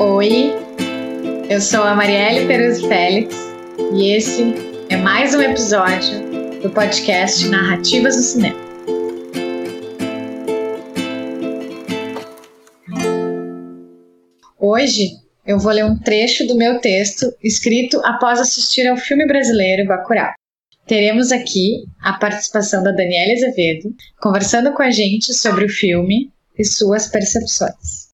Oi, eu sou a Marielle Peruzzi Félix e esse é mais um episódio do podcast Narrativas do Cinema. Hoje eu vou ler um trecho do meu texto escrito após assistir ao filme brasileiro Bacurau. Teremos aqui a participação da Daniela Azevedo, conversando com a gente sobre o filme e suas percepções.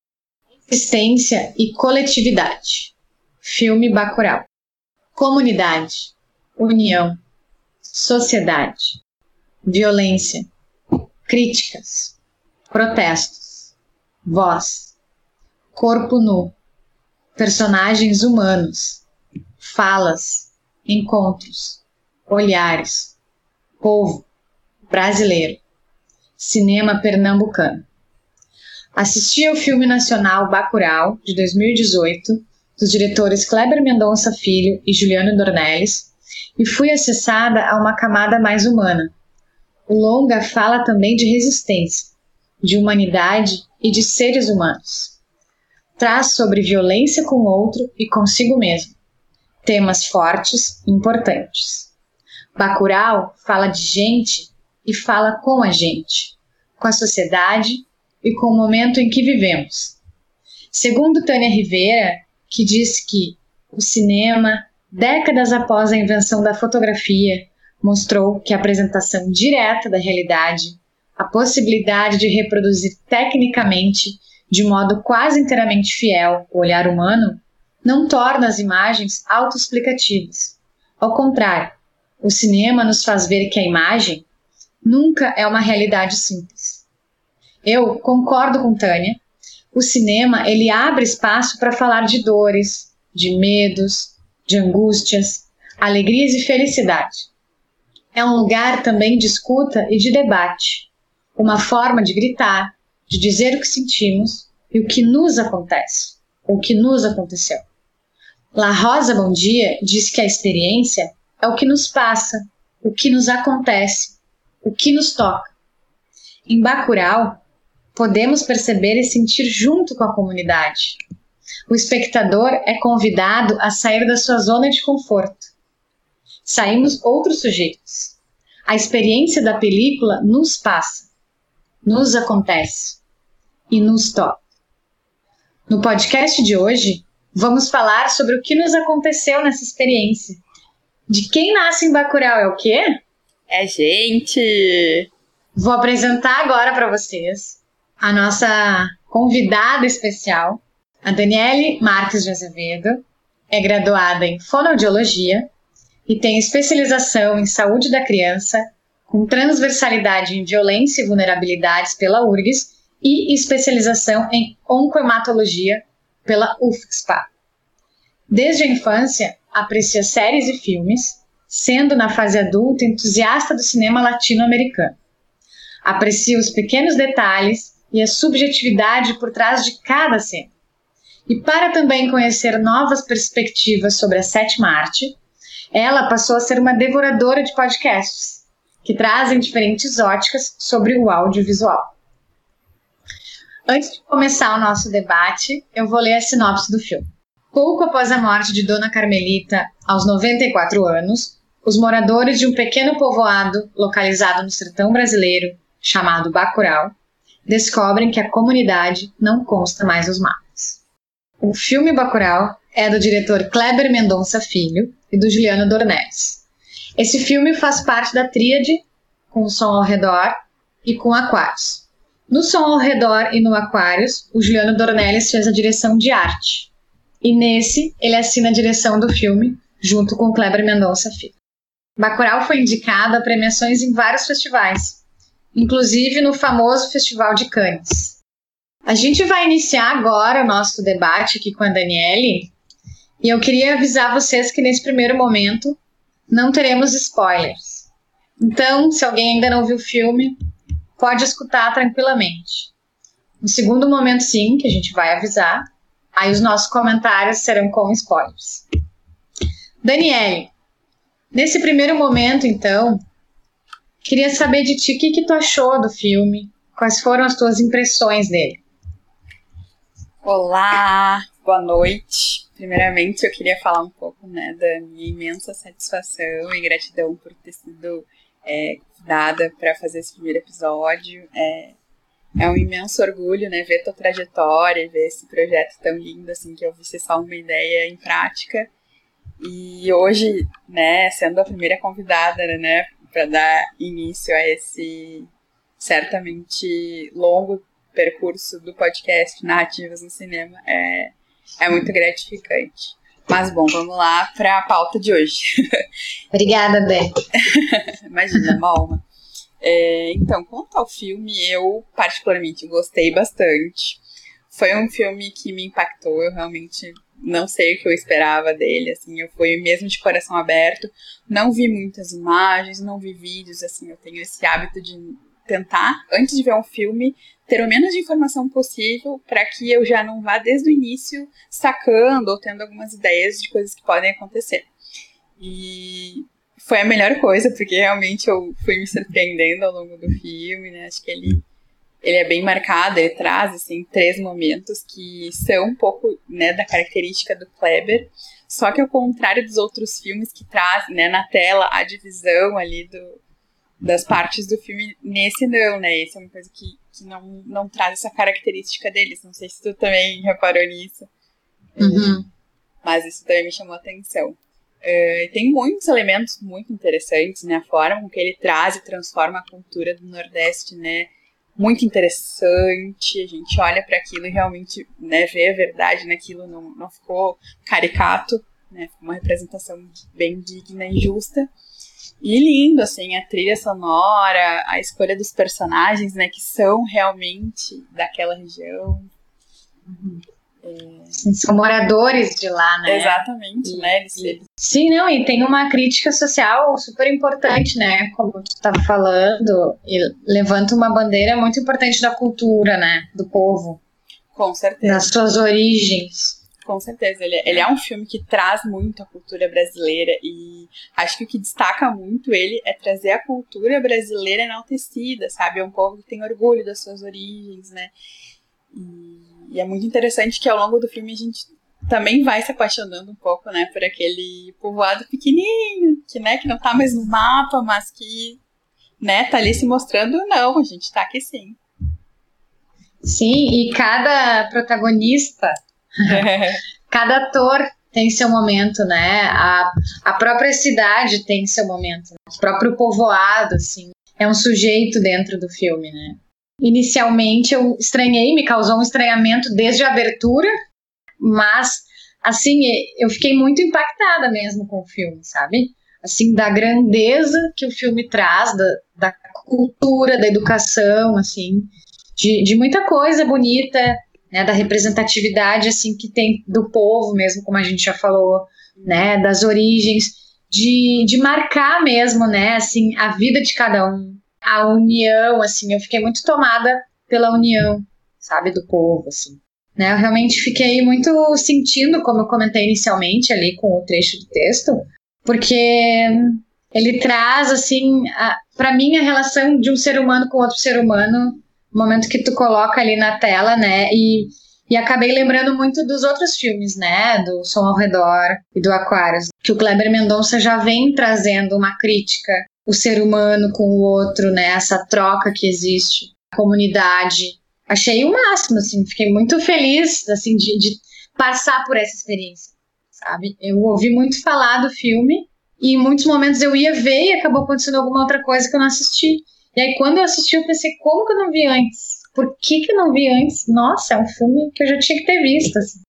Existência e coletividade. Filme Bacurau. Comunidade, união, sociedade, violência, críticas, protestos, voz, corpo nu, personagens humanos, falas, encontros, olhares, povo, brasileiro, cinema pernambucano. Assisti ao filme nacional Bacurau, de 2018, dos diretores Kleber Mendonça Filho e Juliano Dornelles, e fui acessada a uma camada mais humana. O longa fala também de resistência, de humanidade e de seres humanos traz sobre violência com o outro e consigo mesmo. Temas fortes e importantes. Bacurau fala de gente e fala com a gente, com a sociedade e com o momento em que vivemos. Segundo Tânia Rivera, que diz que o cinema, décadas após a invenção da fotografia, mostrou que a apresentação direta da realidade, a possibilidade de reproduzir tecnicamente de modo quase inteiramente fiel o olhar humano, não torna as imagens autoexplicativas. Ao contrário, o cinema nos faz ver que a imagem nunca é uma realidade simples. Eu concordo com Tânia. O cinema ele abre espaço para falar de dores, de medos, de angústias, alegrias e felicidade. É um lugar também de escuta e de debate, uma forma de gritar, de dizer o que sentimos e o que nos acontece, o que nos aconteceu. La Rosa Bom Dia diz que a experiência é o que nos passa, o que nos acontece, o que nos toca. Em Bacurau, podemos perceber e sentir junto com a comunidade. O espectador é convidado a sair da sua zona de conforto. Saímos outros sujeitos. A experiência da película nos passa, nos acontece e nos toca. No podcast de hoje, vamos falar sobre o que nos aconteceu nessa experiência. De quem nasce em Bacurau é o quê? É gente! Vou apresentar agora para vocês a nossa convidada especial, a Daniele Marques de Azevedo. É graduada em fonoaudiologia e tem especialização em saúde da criança, com transversalidade em violência e vulnerabilidades pela URGS e especialização em oncohematologia pela UFSPA. Desde a infância, aprecia séries e filmes, sendo na fase adulta entusiasta do cinema latino-americano. Aprecia os pequenos detalhes e a subjetividade por trás de cada cena. E para também conhecer novas perspectivas sobre a sétima arte, ela passou a ser uma devoradora de podcasts, que trazem diferentes óticas sobre o audiovisual. Antes de começar o nosso debate, eu vou ler a sinopse do filme. Pouco após a morte de Dona Carmelita, aos 94 anos, os moradores de um pequeno povoado localizado no sertão brasileiro, chamado Bacurau, descobrem que a comunidade não consta mais nos mapas. O filme Bacurau é do diretor Kleber Mendonça Filho e do Juliano Dornelles. Esse filme faz parte da tríade com o som ao redor e com Aquários. No Som ao Redor e no Aquários, o Juliano Dornelles fez a direção de arte. E nesse, ele assina a direção do filme, junto com Kleber Mendonça Filho. Bacurau foi indicado a premiações em vários festivais, inclusive no famoso Festival de Cannes. A gente vai iniciar agora o nosso debate aqui com a Daniele, e eu queria avisar vocês que nesse primeiro momento não teremos spoilers. Então, se alguém ainda não viu o filme, pode escutar tranquilamente. No segundo momento, sim, que a gente vai avisar, aí os nossos comentários serão com spoilers. Daniele, nesse primeiro momento, então, queria saber de ti o que, que tu achou do filme, quais foram as tuas impressões dele. Olá, boa noite. Primeiramente, eu queria falar um pouco né, da minha imensa satisfação e gratidão por ter sido é, convidada para fazer esse primeiro episódio. É, é um imenso orgulho, né, ver tua trajetória, ver esse projeto tão lindo, assim, que eu vi ser só uma ideia em prática. E hoje, né, sendo a primeira convidada, né, para dar início a esse certamente longo percurso do podcast Narrativas no Cinema, é, é muito gratificante. Mas bom, vamos lá para a pauta de hoje. Obrigada, Bê. Imagina, uma honra. É, então, quanto ao filme, eu particularmente gostei bastante. Foi um filme que me impactou, eu realmente não sei o que eu esperava dele, assim, eu fui mesmo de coração aberto, não vi muitas imagens, não vi vídeos, assim, eu tenho esse hábito de tentar, antes de ver um filme, ter o menos de informação possível para que eu já não vá desde o início sacando ou tendo algumas ideias de coisas que podem acontecer. E foi a melhor coisa, porque realmente eu fui me surpreendendo ao longo do filme, né? Acho que ele, ele é bem marcado, ele traz, assim, três momentos que são um pouco, né, da característica do Kleber, só que ao contrário dos outros filmes que trazem, né, na tela a divisão ali do, das partes do filme, nesse não, né? Esse é uma coisa que, que não, não traz essa característica deles. Não sei se tu também reparou nisso. Uhum. Mas isso também me chamou a atenção. Uh, tem muitos elementos muito interessantes, né? A forma com que ele traz e transforma a cultura do Nordeste, né? Muito interessante. A gente olha para aquilo e realmente né, vê a verdade naquilo, não, não ficou caricato, né? Ficou uma representação bem digna e justa. E lindo, assim, a trilha sonora, a escolha dos personagens, né? Que são realmente daquela região. Uhum. São moradores de lá, né? Exatamente, e, né? Eles, eles... Sim, não, e tem uma crítica social super importante, né? Como tu estava falando, e levanta uma bandeira muito importante da cultura, né? Do povo. Com certeza. Das suas origens. Com certeza. Ele, ele é um filme que traz muito a cultura brasileira e acho que o que destaca muito ele é trazer a cultura brasileira enaltecida, sabe? É um povo que tem orgulho das suas origens, né? E e é muito interessante que ao longo do filme a gente também vai se apaixonando um pouco, né, por aquele povoado pequenininho, que, né, que não tá mais no mapa, mas que, né, tá ali se mostrando, não, a gente tá aqui sim. Sim, e cada protagonista, cada ator tem seu momento, né, a, a própria cidade tem seu momento, né? o próprio povoado, assim, é um sujeito dentro do filme, né. Inicialmente eu estranhei, me causou um estranhamento desde a abertura, mas assim, eu fiquei muito impactada mesmo com o filme, sabe? Assim, da grandeza que o filme traz, da, da cultura, da educação, assim, de, de muita coisa bonita, né, da representatividade, assim, que tem do povo mesmo, como a gente já falou, né, das origens, de, de marcar mesmo, né, assim, a vida de cada um, a união, assim, eu fiquei muito tomada pela união, sabe, do povo, assim. Né, eu realmente fiquei muito sentindo, como eu comentei inicialmente ali com o trecho do texto, porque ele traz, assim, para mim a relação de um ser humano com outro ser humano, no momento que tu coloca ali na tela, né, e, e acabei lembrando muito dos outros filmes, né, do Som ao Redor e do Aquarius, que o Kleber Mendonça já vem trazendo uma crítica o ser humano com o outro, né? Essa troca que existe, a comunidade. Achei o máximo, assim, fiquei muito feliz, assim, de, de passar por essa experiência, sabe? Eu ouvi muito falar do filme e em muitos momentos eu ia ver e acabou acontecendo alguma outra coisa que eu não assisti. E aí quando eu assisti eu pensei, como que eu não vi antes? Por que que eu não vi antes? Nossa, é um filme que eu já tinha que ter visto, assim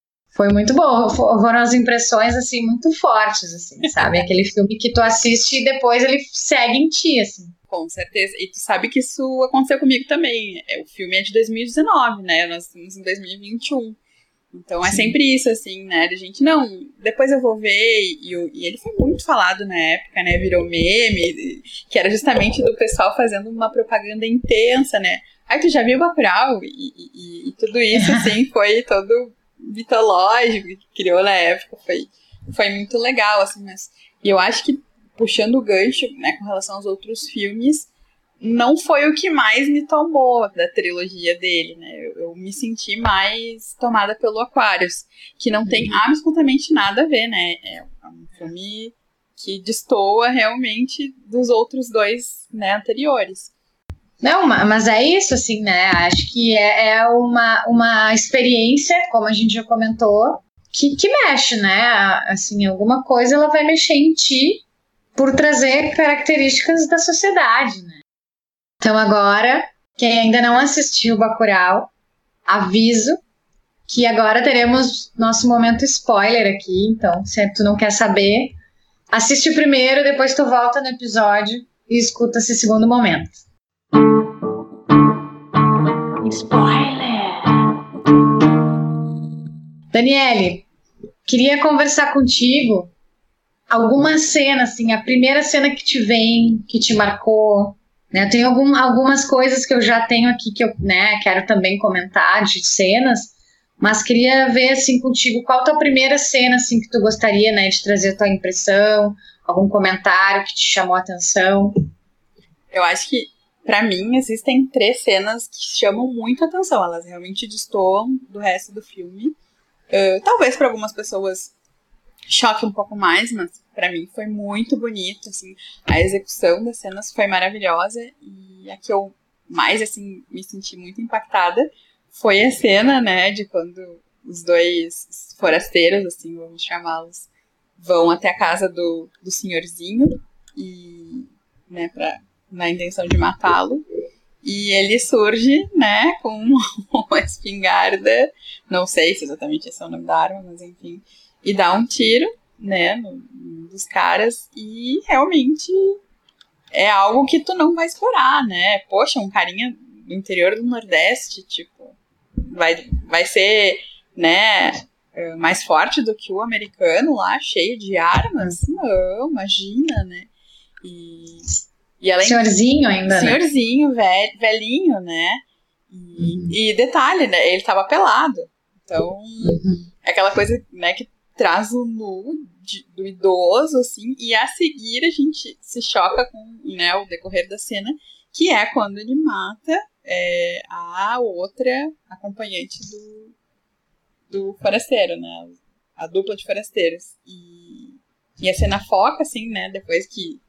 foi muito bom. Foram as impressões, assim, muito fortes, assim, sabe? Aquele filme que tu assiste e depois ele segue em ti, assim. Com certeza. E tu sabe que isso aconteceu comigo também. É, o filme é de 2019, né? Nós estamos em 2021. Então é Sim. sempre isso, assim, né? A gente, não, depois eu vou ver. E, e, ele foi muito falado na época, né? Virou meme, que era justamente do pessoal fazendo uma propaganda intensa, né? Aí tu já viu Bacurau? E, e, e tudo isso, assim, foi todo mitológico que criou na época. Foi, foi muito legal, assim, mas. E eu acho que, puxando o gancho, né, com relação aos outros filmes, não foi o que mais me tomou da trilogia dele, né? Eu, eu me senti mais tomada pelo Aquarius, que não tem uhum. absolutamente nada a ver, né? É um filme que destoa realmente dos outros dois né, anteriores. Não, mas é isso, assim, né? Acho que é, é uma, uma experiência, como a gente já comentou, que, que mexe, né? Assim, alguma coisa ela vai mexer em ti por trazer características da sociedade, né? Então agora, quem ainda não assistiu Bacurau, aviso que agora teremos nosso momento spoiler aqui, então se tu não quer saber, assiste o primeiro, depois tu volta no episódio e escuta esse segundo momento. Spoiler! Daniele, queria conversar contigo alguma cena, assim, a primeira cena que te vem, que te marcou. Né? Tenho algum, algumas coisas que eu já tenho aqui que eu né, quero também comentar de cenas, mas queria ver assim contigo qual a tua primeira cena assim que tu gostaria, né, de trazer a tua impressão, algum comentário que te chamou a atenção. Eu acho que para mim, existem três cenas que chamam muito a atenção. Elas realmente destoam do resto do filme. Uh, talvez para algumas pessoas choque um pouco mais, mas para mim foi muito bonito. Assim, a execução das cenas foi maravilhosa e a que eu mais assim me senti muito impactada foi a cena, né, de quando os dois forasteiros, assim, vamos chamá-los, vão até a casa do, do senhorzinho e, né, pra na intenção de matá-lo. E ele surge, né, com uma espingarda, não sei se exatamente esse é o nome da arma, mas enfim, e dá um tiro, né, no, dos caras, e realmente é algo que tu não vai esperar, né? Poxa, um carinha do interior do Nordeste, tipo, vai, vai ser, né, mais forte do que o americano lá, cheio de armas? Não, imagina, né? E e além senhorzinho ainda, né? Senhorzinho, velho, velhinho, né? E, uhum. e, detalhe, né? Ele tava pelado. Então, uhum. é aquela coisa, né, que traz o nu de, do idoso, assim, e a seguir a gente se choca com né, o decorrer da cena, que é quando ele mata é, a outra acompanhante do, do forasteiro, né? A dupla de forasteiros. E, e a cena foca, assim, né, depois que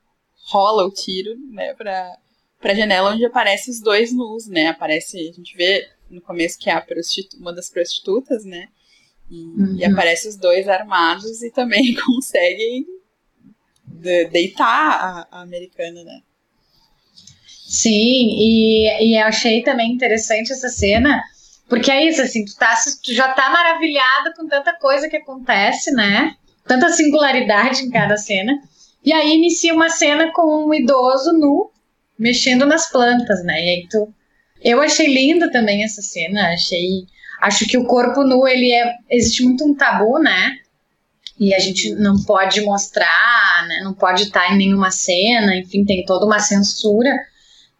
rola o tiro, né, pra, pra janela onde aparece os dois nus, né? Aparece, a gente vê no começo que é a uma das prostitutas, né? E, uhum. e, aparece os dois armados e também conseguem de, deitar a, a, americana, né? Sim, e, e eu achei também interessante essa cena, porque é isso, assim, tu, tá, tu já tá maravilhado com tanta coisa que acontece, né? Tanta singularidade em cada cena. E aí inicia uma cena com um idoso nu mexendo nas plantas, né? E aí tu. Eu achei linda também essa cena, achei. Acho que o corpo nu, ele é. Existe muito um tabu, né? E a gente não pode mostrar, né? Não pode estar em nenhuma cena, enfim, tem toda uma censura,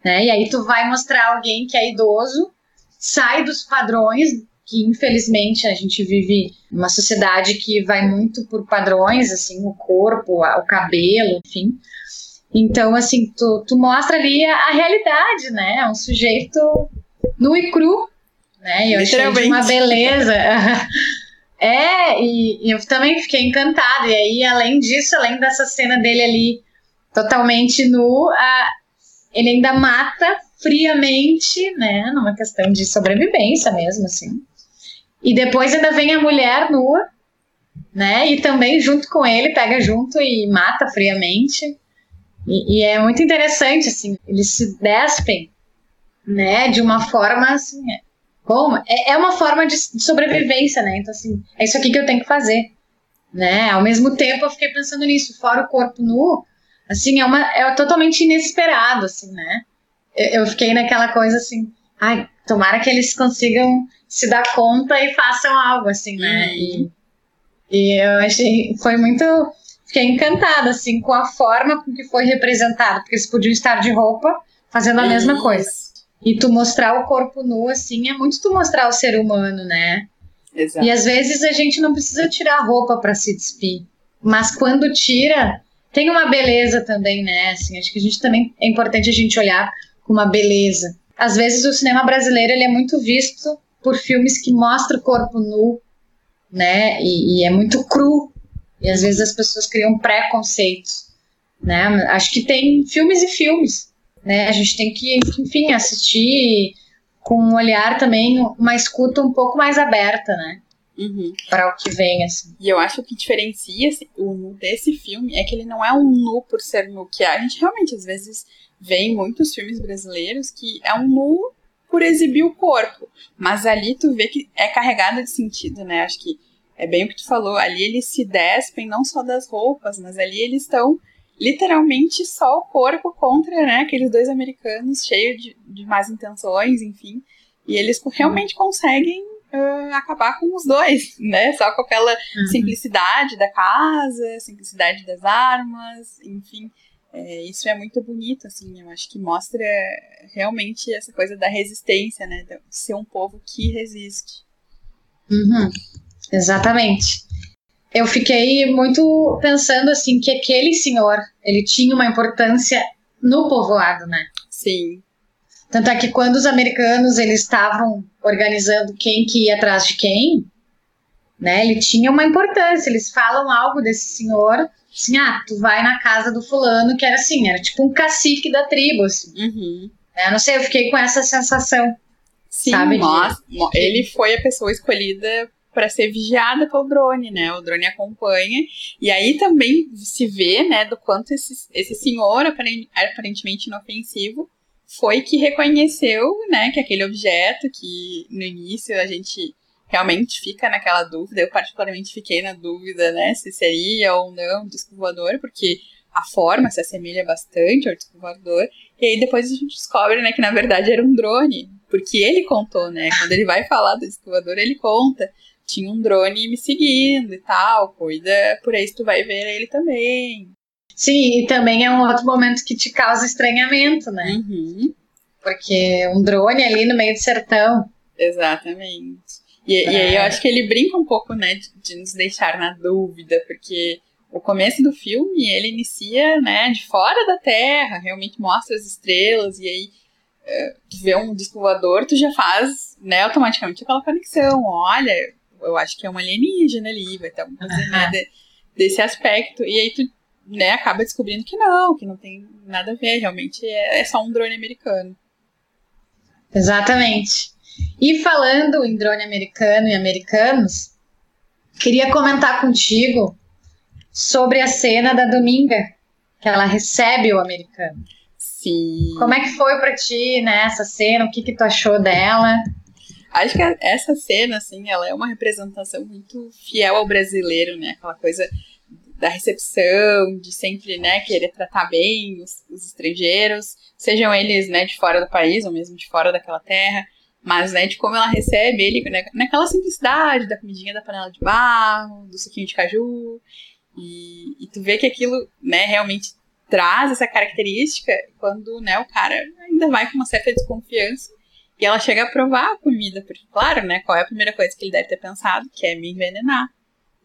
né? E aí tu vai mostrar alguém que é idoso, sai dos padrões que infelizmente a gente vive uma sociedade que vai muito por padrões, assim, o corpo, o cabelo, enfim. Então, assim, tu, tu mostra ali a, a realidade, né? É um sujeito nu e cru, né? E eu achei de uma beleza. é, e, e, eu também fiquei encantada. E aí, além disso, além dessa cena dele ali totalmente nu, a, ele ainda mata friamente, né? Numa questão de sobrevivência mesmo, assim. E depois ainda vem a mulher nua, né? E também junto com ele, pega junto e mata friamente. E, e é muito interessante, assim, eles se despem, né? De uma forma assim. Como? É, é uma forma de, de sobrevivência, né? Então, assim, é isso aqui que eu tenho que fazer. Né? Ao mesmo tempo, eu fiquei pensando nisso, fora o corpo nu, assim, é, uma, é totalmente inesperado, assim, né? Eu, eu fiquei naquela coisa assim, ai, tomara que eles consigam se dar conta e façam algo, assim, né? Uhum. E, e eu achei, foi muito, fiquei encantada, assim, com a forma com que foi representado, porque eles podiam estar de roupa fazendo a mesma coisa. E tu mostrar o corpo nu, assim, é muito tu mostrar o ser humano, né? Exato. E às vezes a gente não precisa tirar a roupa para se despir, mas quando tira, tem uma beleza também, né? Assim, acho que a gente também é importante a gente olhar com uma beleza. Às vezes o cinema brasileiro ele é muito visto por filmes que mostram o corpo nu, né? E, e é muito cru. E às vezes as pessoas criam preconceitos, né? Acho que tem filmes e filmes, né? A gente tem que, enfim, assistir com um olhar também, uma escuta um pouco mais aberta, né? Uhum. Para o que vem, assim. E eu acho que diferencia o nu desse filme é que ele não é um nu por ser nu, que a gente realmente às vezes vê em muitos filmes brasileiros que é um nu por exibir o corpo. Mas ali tu vê que é carregado de sentido, né? Acho que é bem o que tu falou. Ali eles se despem não só das roupas, mas ali eles estão literalmente só o corpo contra né, aqueles dois americanos cheios de, de más intenções, enfim. E eles realmente conseguem uh, acabar com os dois, né? Só com aquela uhum. simplicidade da casa, simplicidade das armas, enfim. É, isso é muito bonito, assim, eu acho que mostra realmente essa coisa da resistência, né? De ser um povo que resiste. Uhum. Exatamente eu fiquei muito pensando assim que aquele senhor ele tinha uma importância no povoado, né? Sim. Tanto é que quando os americanos eles estavam organizando quem que ia atrás de quem, né? Ele tinha uma importância. Eles falam algo desse senhor, assim, ah, tu vai na casa do fulano que era assim, era tipo um cacique da tribo, assim. Uhum. Eu não sei, eu fiquei com essa sensação. Sim, sabe, mas de... ele foi a pessoa escolhida para ser vigiada pelo drone, né? O drone acompanha. E aí também se vê, né, do quanto esse, esse senhor, aparentemente inofensivo, foi que reconheceu, né, que aquele objeto que no início a gente realmente fica naquela dúvida, eu particularmente fiquei na dúvida, né, se seria ou não um disco voador, porque a forma se assemelha bastante ao disco voador, e aí depois a gente descobre, né, que na verdade era um drone, porque ele contou, né, quando ele vai falar do disco voador, ele conta tinha um drone me seguindo e tal, cuida, por aí tu vai ver ele também. Sim, e também é um outro momento que te causa estranhamento, né? Uhum. Porque um drone ali no meio do sertão. Exatamente. E, é. e aí eu acho que ele brinca um pouco, né, de, de nos deixar na dúvida, porque o começo do filme ele inicia, né, de fora da Terra, realmente mostra as estrelas, e aí tu vê um disco voador, tu já faz, né, automaticamente aquela conexão. Olha, eu acho que é um alienígena ali, vai ter alguma coisa né, de, desse aspecto. E aí tu né, acaba descobrindo que não, que não tem nada a ver, realmente é, é só um drone americano. Exatamente. E falando em drone americano e americanos, queria comentar contigo sobre a cena da Dominga, que ela recebe o americano. Sim. Como é que foi para ti, né, essa cena? O que que tu achou dela? Acho que essa cena, assim, ela é uma representação muito fiel ao brasileiro, né? Aquela coisa da recepção, de sempre, né, querer tratar bem os, os estrangeiros, sejam eles, né, de fora do país ou mesmo de fora daquela terra, mas, né, de como ela recebe ele, né, naquela simplicidade da comidinha da panela de barro, do suquinho de caju, e, e tu vê que aquilo, né, realmente traz essa característica quando, né, o cara ainda vai com uma certa desconfiança e ela chega a provar a comida, porque, claro, né? Qual é a primeira coisa que ele deve ter pensado? Que é me envenenar.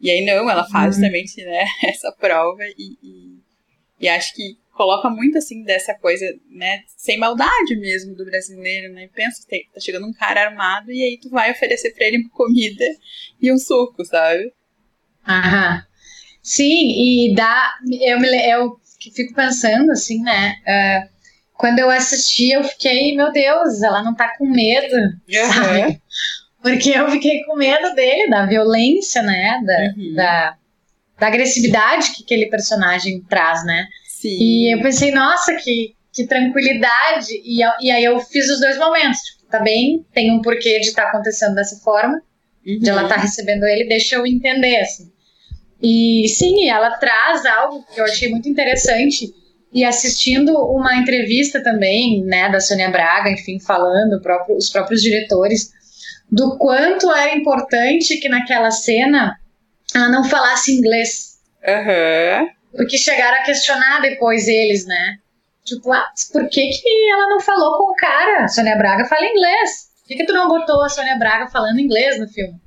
E aí, não, ela faz uhum. justamente, né, essa prova e, e, e, acho que coloca muito, assim, dessa coisa, né, sem maldade mesmo do brasileiro, né? Pensa, tá chegando um cara armado e aí tu vai oferecer pra ele uma comida e um suco, sabe? Aham. Sim, e dá. Eu, me, eu fico pensando, assim, né? Uh, quando eu assisti, eu fiquei, meu Deus, ela não tá com medo, uhum. sabe? Porque eu fiquei com medo dele, da violência, né? Da, uhum. da, da, agressividade que aquele personagem traz, né? Sim. E eu pensei, nossa, que, que tranquilidade. E, e aí eu fiz os dois momentos. Tipo, tá bem, tem um porquê de estar tá acontecendo dessa forma, uhum. de ela estar tá recebendo ele, deixa eu entender, assim. E sim, ela traz algo que eu achei muito interessante e assistindo uma entrevista também, né, da Sônia Braga, enfim, falando próprio, os próprios diretores do quanto era importante que naquela cena ela não falasse inglês. Uhum. Porque chegaram a questionar depois eles, né? Tipo, ah, por que, que ela não falou com o cara? A Sônia Braga fala inglês. Por que, que tu não botou a Sônia Braga falando inglês no filme?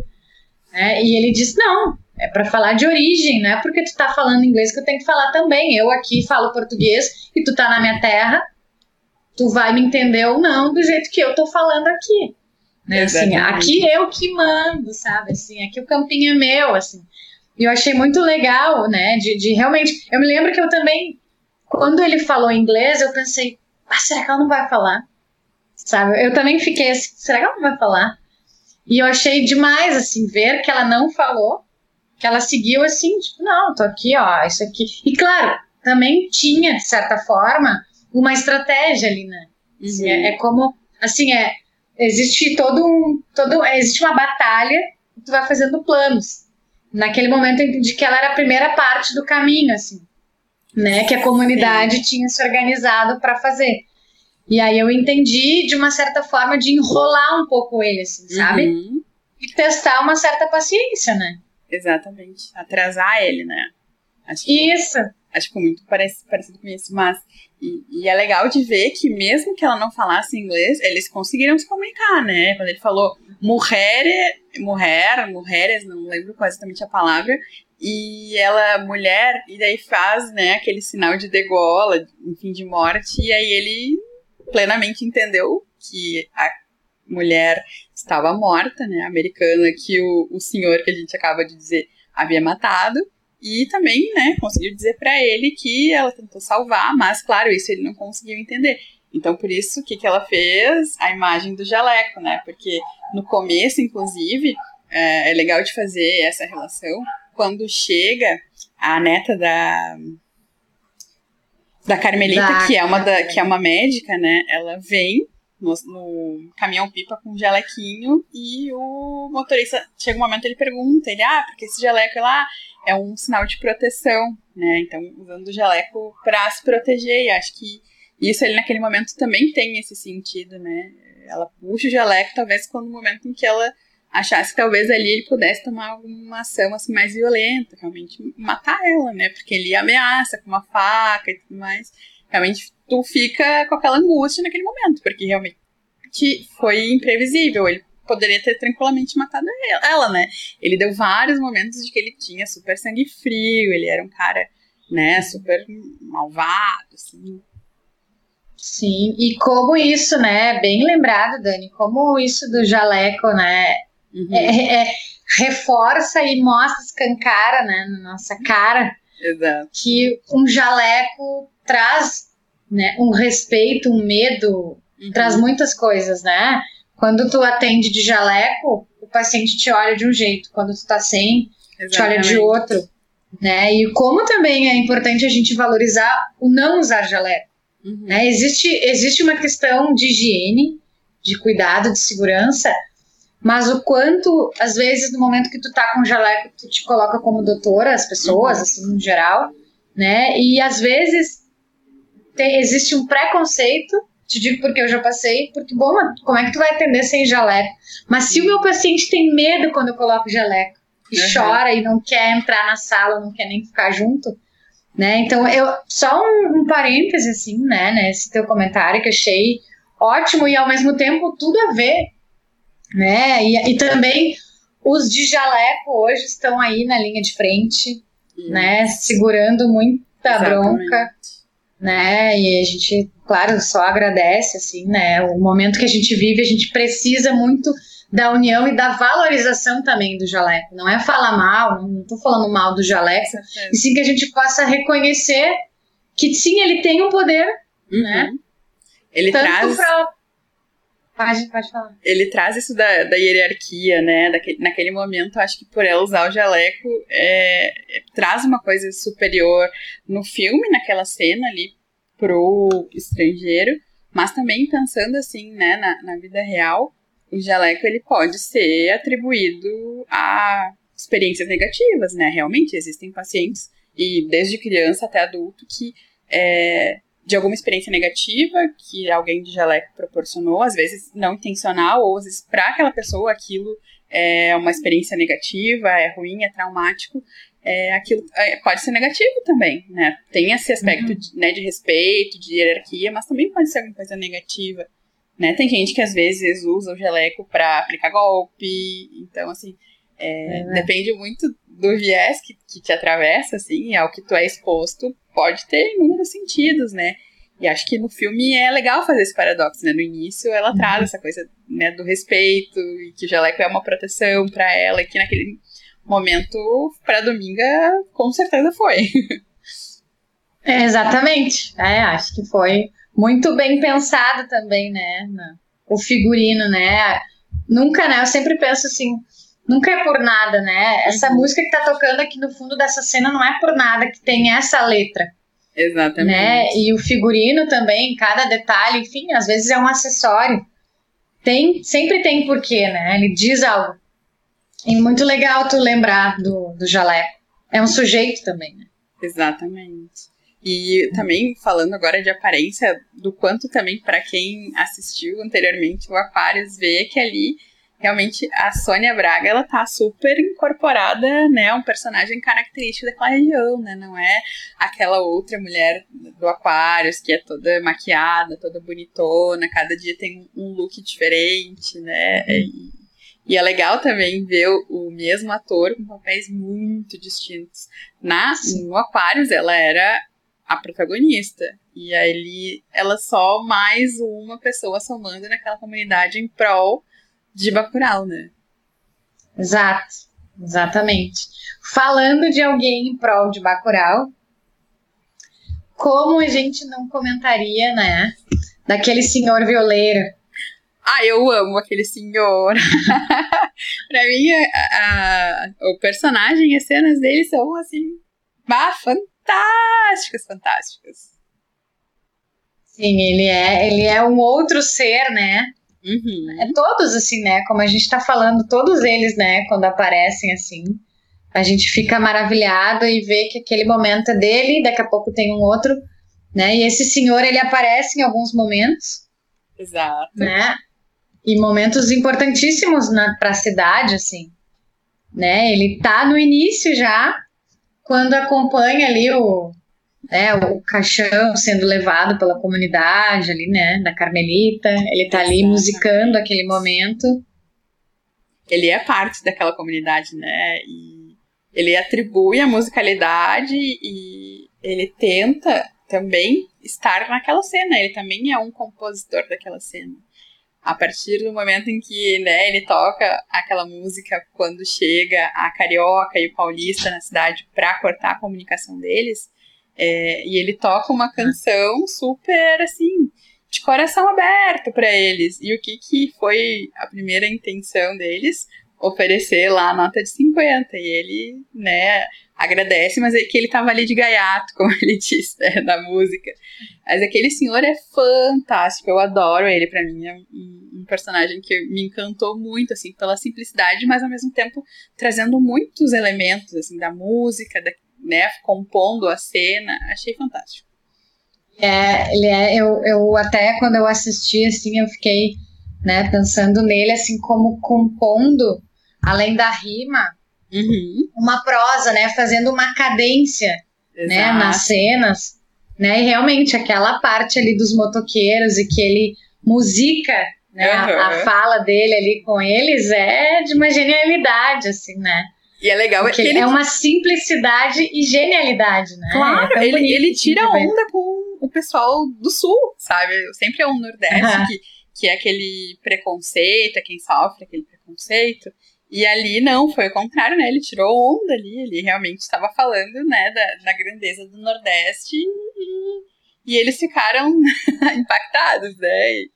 É, e ele disse, não, é para falar de origem, não é porque tu tá falando inglês que eu tenho que falar também. Eu aqui falo português e tu tá na minha terra, tu vai me entender ou não do jeito que eu tô falando aqui. Né? Assim, aqui eu que mando, sabe? Assim, aqui o campinho é meu, assim. E eu achei muito legal, né? De, de realmente. Eu me lembro que eu também, quando ele falou inglês, eu pensei, ah, será que ela não vai falar? Sabe? Eu também fiquei assim, será que ela não vai falar? E eu achei demais, assim, ver que ela não falou, que ela seguiu assim, tipo, não, tô aqui, ó, isso aqui. E claro, também tinha, de certa forma, uma estratégia ali, né? Assim, é, é, como, assim, é, existe todo um, todo, existe uma batalha, tu vai fazendo planos. Naquele momento eu entendi que ela era a primeira parte do caminho, assim, né? Que a comunidade Sim. tinha se organizado para fazer. E aí eu entendi, de uma certa forma, de enrolar um pouco ele, assim, sabe? Uhum. E testar uma certa paciência, né? Exatamente. Atrasar ele, né? Acho que, Isso. Acho que muito parecido, parecido com isso, mas. E, e, é legal de ver que, mesmo que ela não falasse inglês, eles conseguiram se comunicar, né? Quando ele falou mulher, mulher, mulheres, não lembro qual exatamente a palavra, e ela, mulher, e daí faz, né, aquele sinal de degola, enfim, de morte, e aí ele plenamente entendeu que a mulher estava morta, né, americana, que o, o senhor que a gente acaba de dizer havia matado, e também, né, conseguiu dizer para ele que ela tentou salvar, mas, claro, isso ele não conseguiu entender. Então, por isso, o que, que ela fez? A imagem do jaleco, né? Porque no começo, inclusive, é, é legal de fazer essa relação. Quando chega a neta da, da Carmelita, da que é uma da, que é uma médica, né? Ela vem no, no caminhão pipa com um jalequinho e o motorista chega um momento ele pergunta, ele ah, porque esse jaleco lá é um sinal de proteção, né? Então usando o jaleco para se proteger. E acho que isso ele naquele momento também tem esse sentido, né? Ela puxa o jaleco talvez quando no momento em que ela achasse que talvez ali ele pudesse tomar alguma ação assim mais violenta, realmente matar ela, né? Porque ele ameaça com uma faca e tudo mais. Realmente tu fica com aquela angústia naquele momento, porque realmente foi imprevisível. Ele poderia ter tranquilamente matado ela, né? Ele deu vários momentos de que ele tinha super sangue frio, ele era um cara, né, super malvado, assim. Sim, e como isso, né, bem lembrado, Dani, como isso do jaleco, né, Uhum. É, é, reforça e mostra, escancara né, na nossa cara Exato. que um jaleco traz né, um respeito, um medo, uhum. traz muitas coisas, né? Quando tu atende de jaleco, o paciente te olha de um jeito, quando tu tá sem, Exatamente. te olha de outro, né? E como também é importante a gente valorizar o não usar jaleco. Uhum. Né? Existe, existe uma questão de higiene, de cuidado, de segurança, mas o quanto, às vezes, no momento que tu tá com jaleco, tu te coloca como doutora, as pessoas, uhum. assim, no geral, né? E às vezes tem, existe um preconceito, te digo porque eu já passei, porque, bom, como é que tu vai atender sem jaleco? Mas se o meu paciente tem medo quando eu coloco jaleco, e uhum. chora e não quer entrar na sala, não quer nem ficar junto, né? Então, eu, só um, um parêntese, assim, né, nesse teu comentário que achei ótimo e ao mesmo tempo tudo a ver né? E, e também os de jaleco hoje estão aí na linha de frente, Isso. né? Segurando muita Exatamente. bronca, né? E a gente, claro, só agradece, assim, né? O momento que a gente vive, a gente precisa muito da união e da valorização também do jaleco. Não é falar mal, não estou falando mal do jaleco, e sim que a gente possa reconhecer que sim, ele tem um poder, uhum. né? Ele Tanto traz pra, Pode, pode falar. Ele traz isso da, da hierarquia, né? Daquele, naquele momento, acho que por ela usar o jaleco, é, é, traz uma coisa superior no filme, naquela cena ali, pro estrangeiro, mas também pensando assim, né, na, na vida real, o jaleco ele pode ser atribuído a experiências negativas, né? Realmente existem pacientes, e desde criança até adulto, que é, de alguma experiência negativa que alguém de jaleco proporcionou, às vezes não intencional, ou às vezes para aquela pessoa aquilo é uma experiência negativa, é ruim, é traumático, é, aquilo é, pode ser negativo também, né? Tem esse aspecto uhum. de, né, de respeito, de hierarquia, mas também pode ser alguma coisa negativa, né? Tem gente que às vezes usa o jaleco para aplicar golpe, então assim, é, é, depende muito do viés que, que te atravessa, assim, ao que tu é exposto, pode ter inúmeros sentidos, né? E acho que no filme é legal fazer esse paradoxo, né? No início ela uhum. traz essa coisa né, do respeito e que o jaleco é uma proteção para ela e que naquele momento para Dominga com certeza foi. É, exatamente. É, acho que foi muito bem pensado também, né? O figurino, né? Nunca, né? Eu sempre penso assim, nunca é por nada, né? Essa uhum. música que tá tocando aqui no fundo dessa cena não é por nada que tem essa letra. Exatamente. Né? E o figurino também, cada detalhe, enfim, às vezes é um acessório. Tem, sempre tem porquê, né? Ele diz algo. E muito legal tu lembrar do, do jaleco. É um sujeito também, né? Exatamente. E também falando agora de aparência, do quanto também para quem assistiu anteriormente o Aquarius vê que ali realmente a Sônia Braga, ela tá super incorporada, né, um personagem característico daquela região, né, não é aquela outra mulher do Aquarius que é toda maquiada, toda bonitona, cada dia tem um look diferente, né, e, e é legal também ver o, o, mesmo ator com papéis muito distintos. Na, no Aquarius, ela era a protagonista. E aí ela só mais uma pessoa somando naquela comunidade em prol de Bacurau, né? Exato, exatamente. Falando de alguém em prol de Bacurau, como a gente não comentaria, né? Daquele senhor violeiro. Ah, eu amo aquele senhor. pra mim, a, a, o personagem e as cenas dele são assim, bah, fantásticas, fantásticas. Sim, ele é, ele é um outro ser, né? Uhum. É todos assim, né? Como a gente tá falando, todos eles, né? Quando aparecem assim, a gente fica maravilhado e vê que aquele momento é dele, daqui a pouco tem um outro, né? E esse senhor ele aparece em alguns momentos. Exato. Né? E momentos importantíssimos para a cidade, assim. Né? Ele tá no início já, quando acompanha ali o, né, o caixão sendo levado pela comunidade ali, né, da Carmelita, ele tá ali musicando aquele momento. Ele é parte daquela comunidade, né, e ele atribui a musicalidade e ele tenta também estar naquela cena, ele também é um compositor daquela cena a partir do momento em que né, ele toca aquela música quando chega a carioca e o paulista na cidade para cortar a comunicação deles, é, e ele toca uma canção super assim de coração aberto para eles. E o que que foi a primeira intenção deles? Oferecer lá a nota de 50. E ele, né, agradece, mas é que ele tava ali de gaiato, como ele disse, né, da música. Mas aquele senhor é fantástico, eu adoro ele, para mim é um, personagem que me encantou muito, assim, pela simplicidade, mas ao mesmo tempo trazendo muitos elementos, assim, da música, da, né, compondo a cena, achei fantástico. É, ele é, eu, eu até quando eu assisti, assim, eu fiquei, né, pensando nele, assim, como compondo, além da rima, Uhum. Uma prosa, né? Fazendo uma cadência né, nas cenas. Né? E realmente aquela parte ali dos motoqueiros e que ele musica né, uhum. a, a, fala dele ali com eles é de uma genialidade, assim, né? E é legal Porque que ele... é uma simplicidade e genialidade, né? Claro, é ele, ele tira assim, onda com o pessoal do sul, sabe? Sempre é um Nordeste uhum. que, que é aquele preconceito, é quem sofre aquele preconceito. E ali não, foi o contrário, né? Ele tirou onda ali, ele realmente estava falando, né, da, da grandeza do Nordeste e, e eles ficaram impactados, né? E,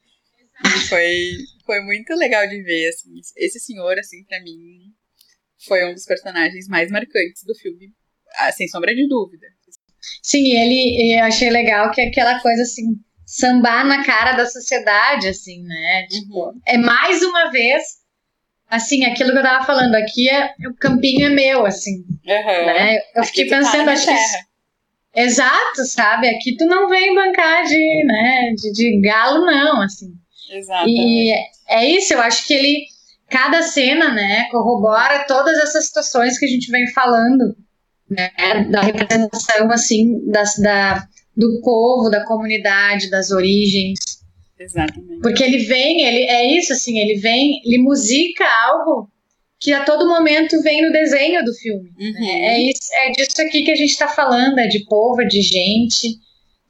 e foi, foi muito legal de ver, assim. Esse senhor, assim, para mim, foi um dos personagens mais marcantes do filme, ah, sem sombra de dúvida. Sim, ele, eu achei legal que aquela coisa, assim, sambar na cara da sociedade, assim, né? Tipo, uhum. é mais uma vez assim, aquilo que eu tava falando, aqui é o campinho é meu, assim. Uhum. Né? Eu aqui fiquei pensando, tá acho que. Exato, sabe? Aqui tu não vem bancar de, né, de, de galo, não, assim. Exato. E é isso, eu acho que ele, cada cena, né, corrobora todas essas situações que a gente vem falando, né, da representação, assim, das, da, do povo, da comunidade, das origens, Exatamente. Porque ele vem, ele é isso assim, ele vem, ele musica algo que a todo momento vem no desenho do filme. Uhum. Né? É, isso, é disso aqui que a gente está falando, é de povo, é de gente,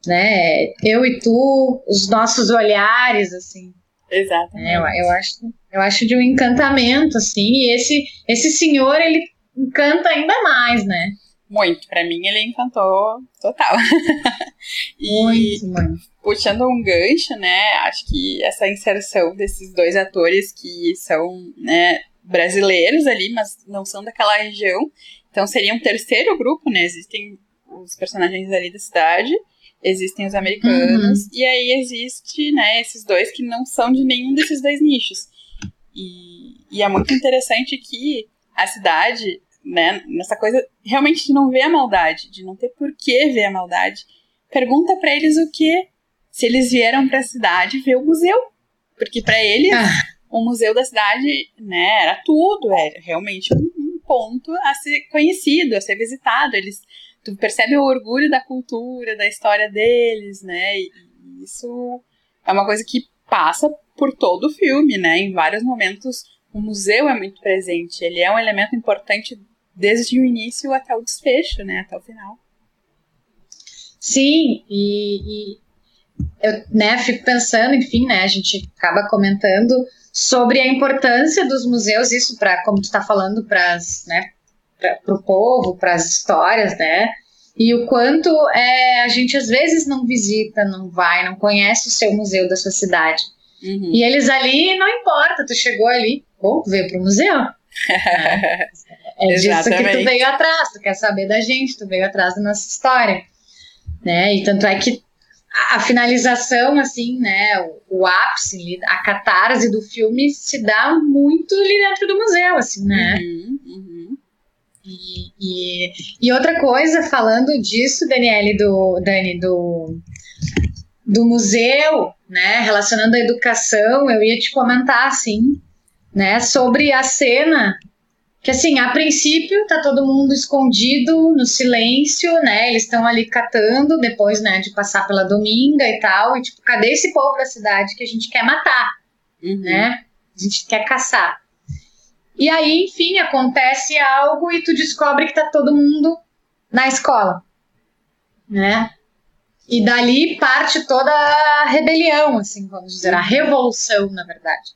né? Eu e tu, os nossos olhares, assim. Exatamente. É, eu, eu, acho, eu acho de um encantamento, assim, e esse, esse senhor, ele encanta ainda mais, né? Muito, para mim ele encantou total. e muito, muito. Puxando um gancho, né, acho que essa inserção desses dois atores que são, né, brasileiros ali, mas não são daquela região, então seria um terceiro grupo, né, existem os personagens ali da cidade, existem os americanos, uhum. e aí existe, né, esses dois que não são de nenhum desses dois nichos. E, e é muito interessante que a cidade, né, nessa coisa realmente de não ver a maldade, de não ter por que ver a maldade, pergunta para eles o que se eles vieram para a cidade ver o museu, porque para eles ah. o museu da cidade, né, era tudo, era realmente um, um ponto a ser conhecido, a ser visitado. Eles tu percebe o orgulho da cultura, da história deles, né? E isso é uma coisa que passa por todo o filme, né? Em vários momentos o museu é muito presente, ele é um elemento importante desde o início até o desfecho, né? Até o final. Sim, e, e eu né, fico pensando, enfim, né? A gente acaba comentando sobre a importância dos museus, isso para, como tu está falando, para né, para o povo, para as histórias, né? E o quanto é, a gente às vezes não visita, não vai, não conhece o seu museu da sua cidade. Uhum. E eles ali, não importa, tu chegou ali, pô, veio pro museu. é, é disso que tu veio atrás, tu quer saber da gente, tu veio atrás da nossa história. Né? E tanto é que a, finalização, assim, né, o, o, ápice, a catarse do filme se dá muito ali dentro do museu, assim, né? Uhum, uhum. E, e, e, outra coisa, falando disso, Daniele, do, Dani, do, do museu, né, relacionando a educação, eu ia te comentar, assim, né, sobre a cena que, assim, a princípio tá todo mundo escondido no silêncio, né, eles estão ali catando depois, né, de passar pela dominga e tal, e tipo, cadê esse povo da cidade que a gente quer matar, uhum. né, a gente quer caçar. E aí, enfim, acontece algo e tu descobre que tá todo mundo na escola, né? E dali parte toda a rebelião, assim, vamos dizer, a revolução, na verdade,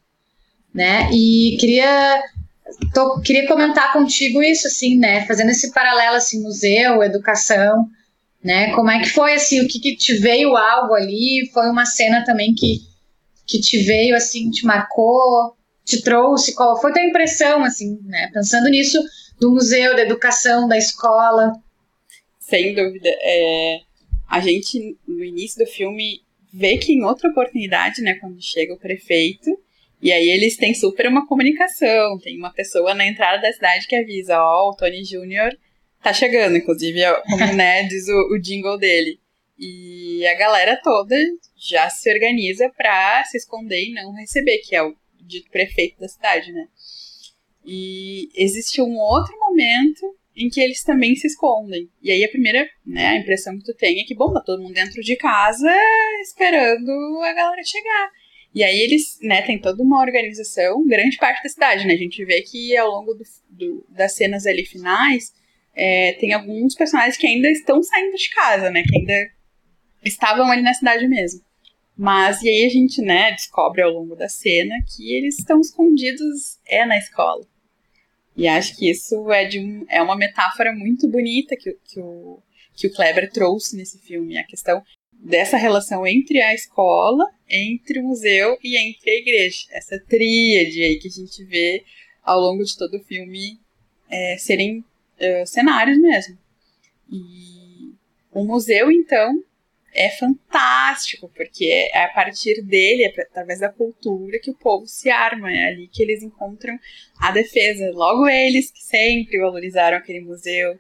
né? E queria tô, queria comentar contigo isso, assim, né? Fazendo esse paralelo, assim, museu, educação, né? Como é que foi, assim, o que, que te veio algo ali? Foi uma cena também que, que te veio, assim, te marcou? te trouxe? Qual foi a tua impressão, assim, né? Pensando nisso, do museu, da educação, da escola. Sem dúvida. É, a gente, no início do filme, vê que em outra oportunidade, né, quando chega o prefeito, e aí eles têm super uma comunicação, tem uma pessoa na entrada da cidade que avisa, ó, oh, o Tony Jr. tá chegando, inclusive, como, né, diz o, o jingle dele. E a galera toda já se organiza pra se esconder e não receber, que é o dito prefeito da cidade, né? E existe um outro momento em que eles também se escondem. E aí a primeira, né, a impressão que tu tem é que, bom, tá todo mundo dentro de casa esperando a galera chegar. E aí eles, né, tem toda uma organização, grande parte da cidade, né? A gente vê que ao longo do, do, das cenas ali finais, é, tem alguns personagens que ainda estão saindo de casa, né? Que ainda estavam ali na cidade mesmo. Mas e aí a gente, né, descobre ao longo da cena que eles estão escondidos é na escola. E acho que isso é, de um, é uma metáfora muito bonita que, que, o, que o Kleber trouxe nesse filme. A questão dessa relação entre a escola, entre o museu e entre a igreja. Essa tríade aí que a gente vê ao longo de todo o filme é, serem uh, cenários mesmo. E o museu, então, é fantástico, porque é a partir dele, é através da cultura, que o povo se arma, é ali que eles encontram a defesa. Logo eles que sempre valorizaram aquele museu.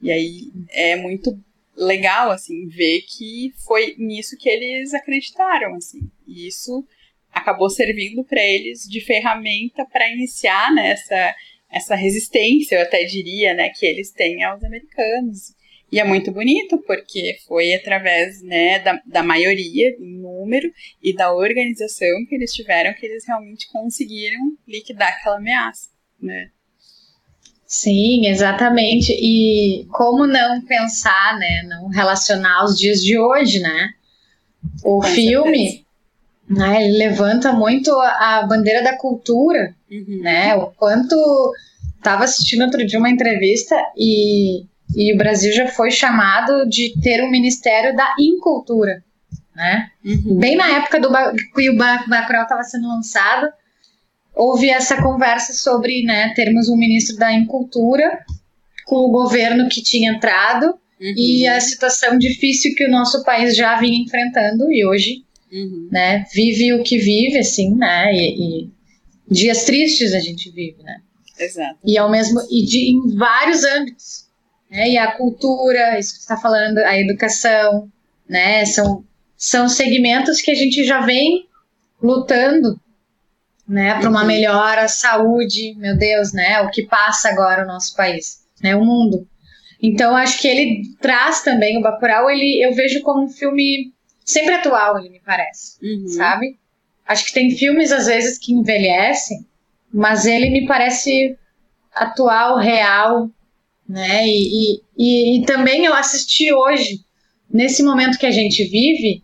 E aí é muito legal, assim, ver que foi nisso que eles acreditaram, assim. E isso acabou servindo para eles de ferramenta para iniciar né, essa resistência, eu até diria, né, que eles têm aos americanos. E é muito bonito, porque foi através né, da, da maioria, em número, e da organização que eles tiveram que eles realmente conseguiram liquidar aquela ameaça. Né? Sim, exatamente. E como não pensar, né, não relacionar os dias de hoje, né? O Com filme, né, ele levanta muito a, bandeira da cultura, uhum. né? O quanto estava assistindo outro dia uma entrevista e, e o Brasil já foi chamado de ter um ministério da incultura, né? Uhum. Bem na época do que o Bacurau estava sendo lançado, houve essa conversa sobre, né, termos um ministro da incultura com o governo que tinha entrado uhum. e a situação difícil que o nosso país já vinha enfrentando e hoje, uhum. né, vive o que vive, assim, né, e, e dias tristes a gente vive, né. Exato. E ao mesmo e de, em vários âmbitos, né? E a cultura, isso que você está falando, a educação, né? São são segmentos que a gente já vem lutando, né? Para uma uhum. melhora, saúde, meu Deus, né? O que passa agora no nosso país, né? O mundo. Então acho que ele traz também o Bacurau, ele eu vejo como um filme sempre atual, ele me parece, uhum. sabe? Acho que tem filmes às vezes que envelhecem mas ele me parece atual, real, né? E, e, e, e, também eu assisti hoje, nesse momento que a gente vive,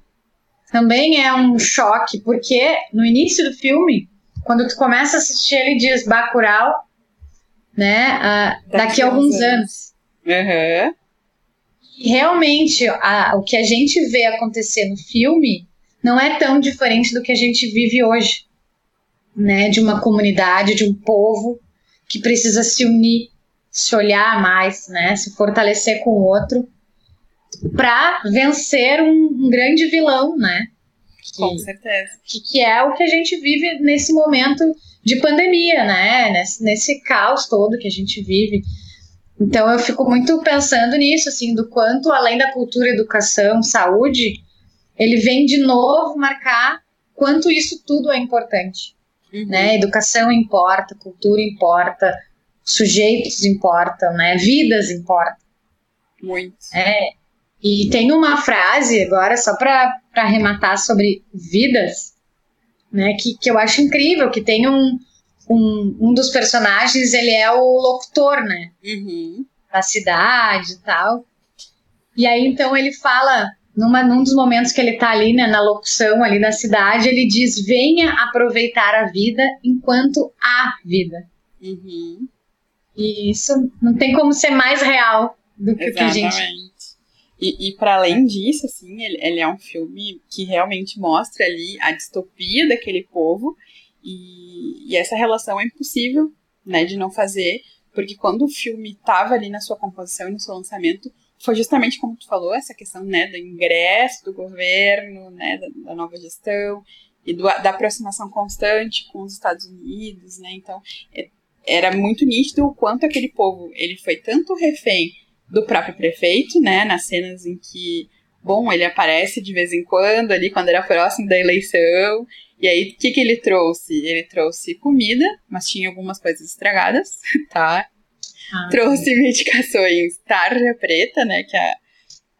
também é um choque, porque no início do filme, quando tu começa a assistir, ele diz Bacurau, né? Uh, daqui, daqui a alguns anos. anos. Uhum. E realmente, a, o que a gente vê acontecer no filme não é tão diferente do que a gente vive hoje né, de uma comunidade, de um povo que precisa se unir, se olhar mais, né, se fortalecer com o outro para vencer um, um, grande vilão, né? Que, com certeza. Que, que, é o que a gente vive nesse momento de pandemia, né? Nesse, nesse caos todo que a gente vive. Então eu fico muito pensando nisso, assim, do quanto além da cultura, educação, saúde, ele vem de novo marcar quanto isso tudo é importante. Uhum. Né? Educação importa, cultura importa, sujeitos importam, né? Vidas importam. Muito. É. E tem uma frase agora, só para arrematar sobre vidas, né? Que, que eu acho incrível, que tem um, um, um dos personagens, ele é o locutor, né? Uhum. Da cidade e tal. E aí, então, ele fala numa, num dos momentos que ele está ali, né, na locução ali na cidade, ele diz: venha aproveitar a vida enquanto há vida. Uhum. E isso não tem como ser mais real do que Exatamente. que a gente. E, e para além disso, assim, ele, ele, é um filme que realmente mostra ali a distopia daquele povo. E, e essa relação é impossível, né, de não fazer, porque quando o filme estava ali na sua composição e no seu lançamento, foi justamente como tu falou, essa questão né, do ingresso do governo, né, da, da nova gestão e do, da aproximação constante com os Estados Unidos, né, então é, era muito nítido o quanto aquele povo ele foi tanto refém do próprio prefeito, né, nas cenas em que, bom, ele aparece de vez em quando ali quando era próximo da eleição, e aí o que que ele trouxe? Ele trouxe comida, mas tinha algumas coisas estragadas, tá? Ah, trouxe medicações tarja preta, né? Que a,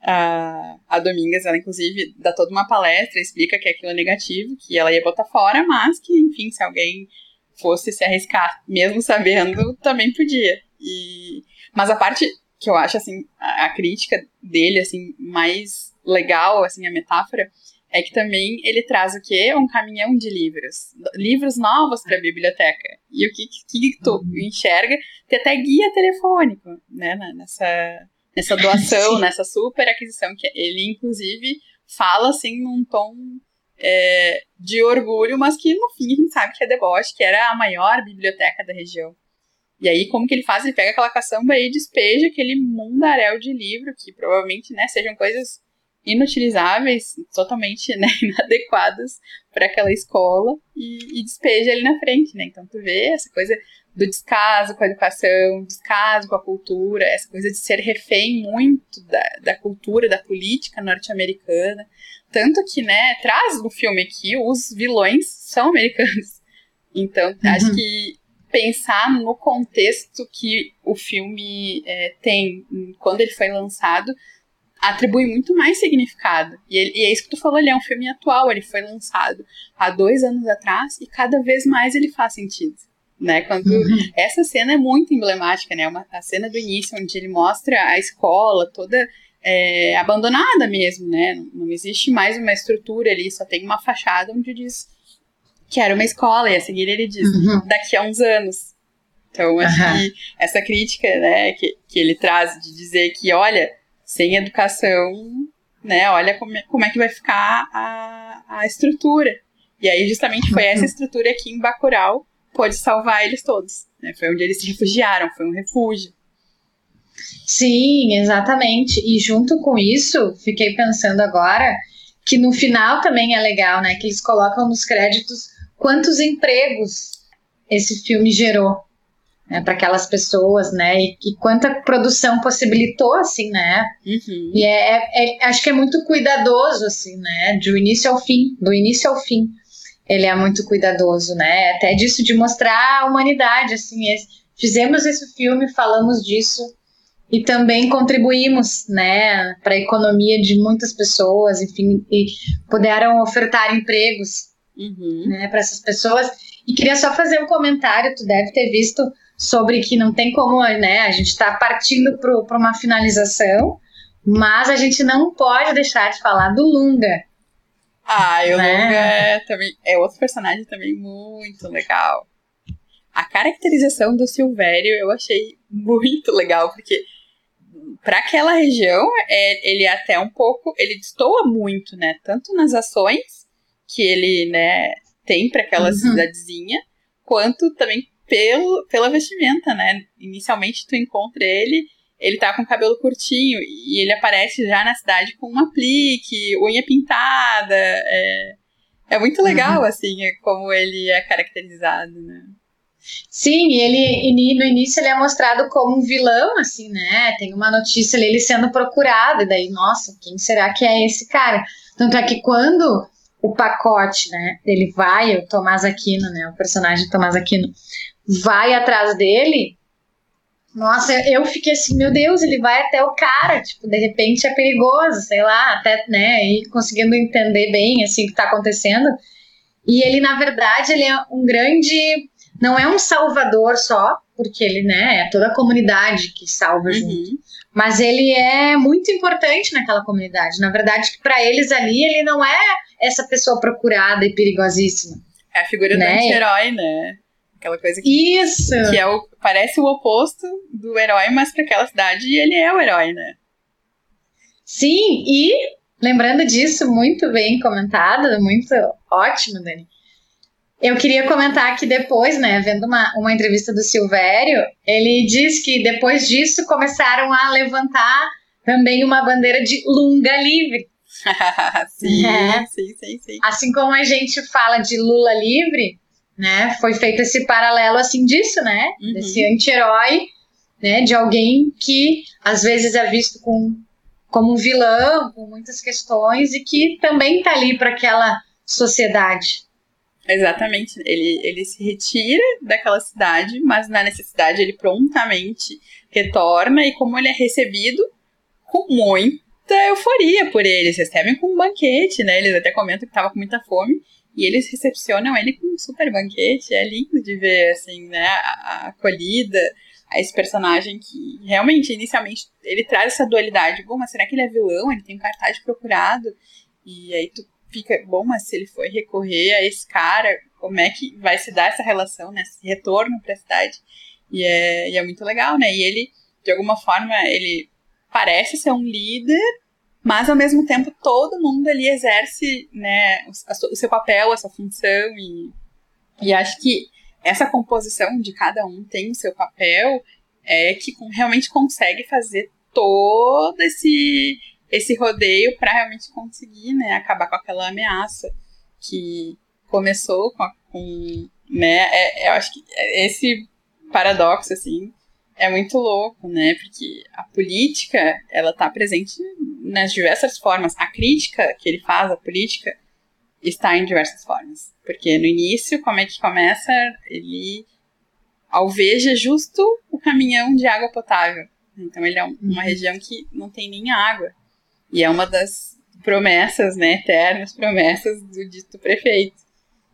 a, a Domingas, ela inclusive dá toda uma palestra, explica que aquilo é negativo, que ela ia botar fora, mas que, enfim, se alguém fosse se arriscar, mesmo sabendo, também podia. E, mas a parte que eu acho, assim, a, a crítica dele, assim, mais legal, assim, a metáfora, é que também ele traz o quê? Um caminhão de livros. Livros novos para a biblioteca. E o que, que, tu uhum. enxerga? Tem até guia telefônico, né? Nessa, nessa doação, nessa super aquisição. que Ele, inclusive, fala, assim, num tom é, de orgulho, mas que, no fim, a gente sabe que é deboche, que era a maior biblioteca da região. E aí, como que ele faz? Ele pega aquela caçamba e despeja aquele mundaréu de livro, que provavelmente, né, sejam coisas inutilizáveis, totalmente né, inadequadas para aquela escola e, e, despeja ali na frente, né? Então tu vê essa coisa do descaso com a educação, descaso com a cultura, essa coisa de ser refém muito da, da cultura, da política norte-americana. Tanto que, né, traz no filme aqui, os vilões são americanos. Então, uhum. acho que pensar no contexto que o filme é, tem quando ele foi lançado atribui muito mais significado. E, ele, e, é isso que tu falou, ele é um filme atual, ele foi lançado há dois anos atrás e cada vez mais ele faz sentido. Né, quando uhum. essa cena é muito emblemática, né? Uma, a cena do início onde ele mostra a escola toda é, abandonada mesmo, né? Não existe mais uma estrutura ali, só tem uma fachada onde diz que era uma escola, e a seguir ele diz uhum. daqui a uns anos. Então, acho uhum. que essa crítica, né, que, que ele traz de dizer que, olha, sem educação, né, olha como é, como é que vai ficar a, a estrutura. E aí, justamente, foi essa uhum. estrutura aqui em Bacurau pôde salvar eles todos. Né? Foi onde eles se refugiaram, foi um refúgio. Sim, exatamente. E junto com isso, fiquei pensando agora que no final também é legal, né? Que eles colocam nos créditos quantos empregos esse filme gerou né, para aquelas pessoas, né? E, e, quanta produção possibilitou, assim, né? Uhum. E é, é, é, acho que é muito cuidadoso, assim, né? Do início ao fim, do início ao fim ele é muito cuidadoso, né? Até disso de mostrar a humanidade, assim, esse, fizemos esse filme, falamos disso e também contribuímos, né, para a economia de muitas pessoas, enfim, e puderam ofertar empregos, uhum. né, para essas pessoas. E queria só fazer um comentário, tu deve ter visto sobre que não tem como, né, a gente está partindo para uma finalização, mas a gente não pode deixar de falar do Lunga, ah, o né? Lunga é, também, é outro personagem também muito legal. A caracterização do Silvério eu achei muito legal, porque para aquela região, é, ele é até um pouco. Ele destoa muito, né? Tanto nas ações que ele né, tem para aquela uhum. cidadezinha, quanto também pelo, pela vestimenta, né? Inicialmente tu encontra ele ele tá com o cabelo curtinho e ele aparece já na cidade com um aplique, unha pintada. É, é muito legal, uhum. assim, como ele é caracterizado, né? Sim, ele no início ele é mostrado como um vilão, assim, né? Tem uma notícia ali, ele sendo procurado, e daí, nossa, quem será que é esse cara? Tanto é que quando o pacote, né, ele vai, o Tomás Aquino, né, o personagem Tomás Aquino, vai atrás dele, nossa, eu fiquei assim, meu Deus, ele vai até o cara, tipo, de repente é perigoso, sei lá, até, né, e conseguindo entender bem, assim, o que tá acontecendo. E ele, na verdade, ele é um grande, não é um salvador só, porque ele, né, é toda a comunidade que salva uhum. Mas ele é muito importante naquela comunidade. Na verdade, para eles ali, ele não é essa pessoa procurada e perigosíssima. É a figura né? do anti-herói, né? Aquela coisa que, Isso. que é o, parece o oposto do herói, mas para aquela cidade ele é o herói, né? Sim, e lembrando disso, muito bem comentado, muito ótimo, Dani. Eu queria comentar que depois, né, vendo uma, uma entrevista do Silvério, ele diz que depois disso começaram a levantar também uma bandeira de Lunga livre. sim, é. sim, sim, sim. Assim como a gente fala de Lula livre, né? Foi feito esse paralelo assim disso, né? Uhum. Desse anti-herói, né? De alguém que às vezes é visto com, como um vilão, com muitas questões e que também tá ali para aquela sociedade. Exatamente. Ele, ele se retira daquela cidade, mas na necessidade ele prontamente retorna e como ele é recebido com muita euforia por eles, recebem com um banquete, né? Eles até comentam que estava com muita fome e eles recepcionam ele com um super banquete. É lindo de ver, assim, né? A, a acolhida a esse personagem que realmente, inicialmente, ele traz essa dualidade. Bom, mas será que ele é vilão? Ele tem um cartaz procurado. E aí tu fica, bom, mas se ele for recorrer a esse cara, como é que vai se dar essa relação, né? Esse retorno para a cidade. E é, e é muito legal, né? E ele, de alguma forma, ele parece ser um líder, mas ao mesmo tempo todo mundo ali exerce né, o, seu papel, essa função e, e acho que essa composição de cada um tem o seu papel é que realmente consegue fazer todo esse esse rodeio para realmente conseguir né, acabar com aquela ameaça que começou com, a, com né, é, eu acho que esse paradoxo assim é muito louco, né? Porque a política, ela tá presente nas diversas formas. A crítica que ele faz à política está em diversas formas. Porque no início, como é que começa? Ele alveja justo o caminhão de água potável. Então ele é um, uma região que não tem nem água. E é uma das promessas, né, eternas promessas do dito prefeito.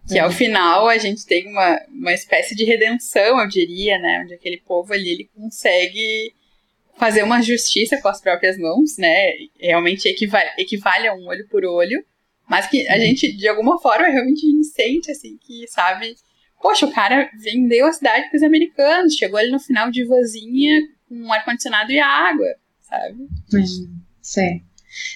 Que ao uhum. final a gente tem uma, uma espécie de redenção, eu diria, né? Onde aquele povo ali ele consegue fazer uma justiça com as próprias mãos, né? Realmente equivale, equivale a um olho por olho, mas que a uhum. gente, de alguma forma, realmente sente, assim, que, sabe, poxa, o cara vendeu a cidade para os americanos, chegou ali no final de vozinha com ar-condicionado e água, sabe? Hum, sim.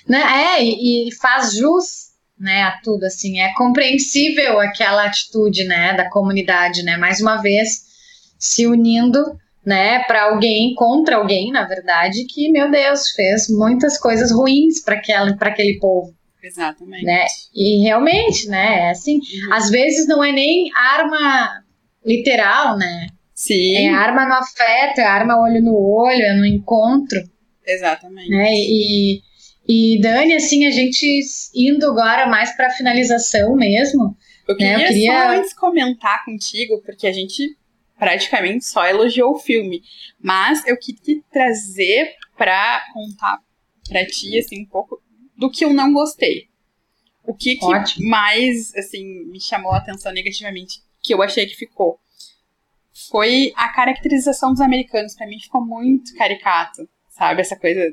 Né? É, e, e faz jus né, a tudo, assim, é compreensível aquela atitude, né, da comunidade, né, mais uma vez se unindo, né, para alguém, contra alguém, na verdade, que, meu Deus, fez muitas coisas ruins para aquele povo. Exatamente. Né? E realmente, né, é assim, uhum. às vezes não é nem arma literal, né, Sim. É arma no afeto, é arma olho no olho, é no encontro. Exatamente. Né? E, e Dani, assim, a gente indo agora mais para finalização mesmo. Eu queria, né? Eu queria só antes comentar contigo, porque a gente praticamente só elogiou o filme. Mas eu queria trazer para contar para ti, assim, um pouco do que eu não gostei. O que, que mais, assim, me chamou a atenção negativamente, que eu achei que ficou. Foi a caracterização dos americanos. para mim ficou muito caricato, sabe? Essa coisa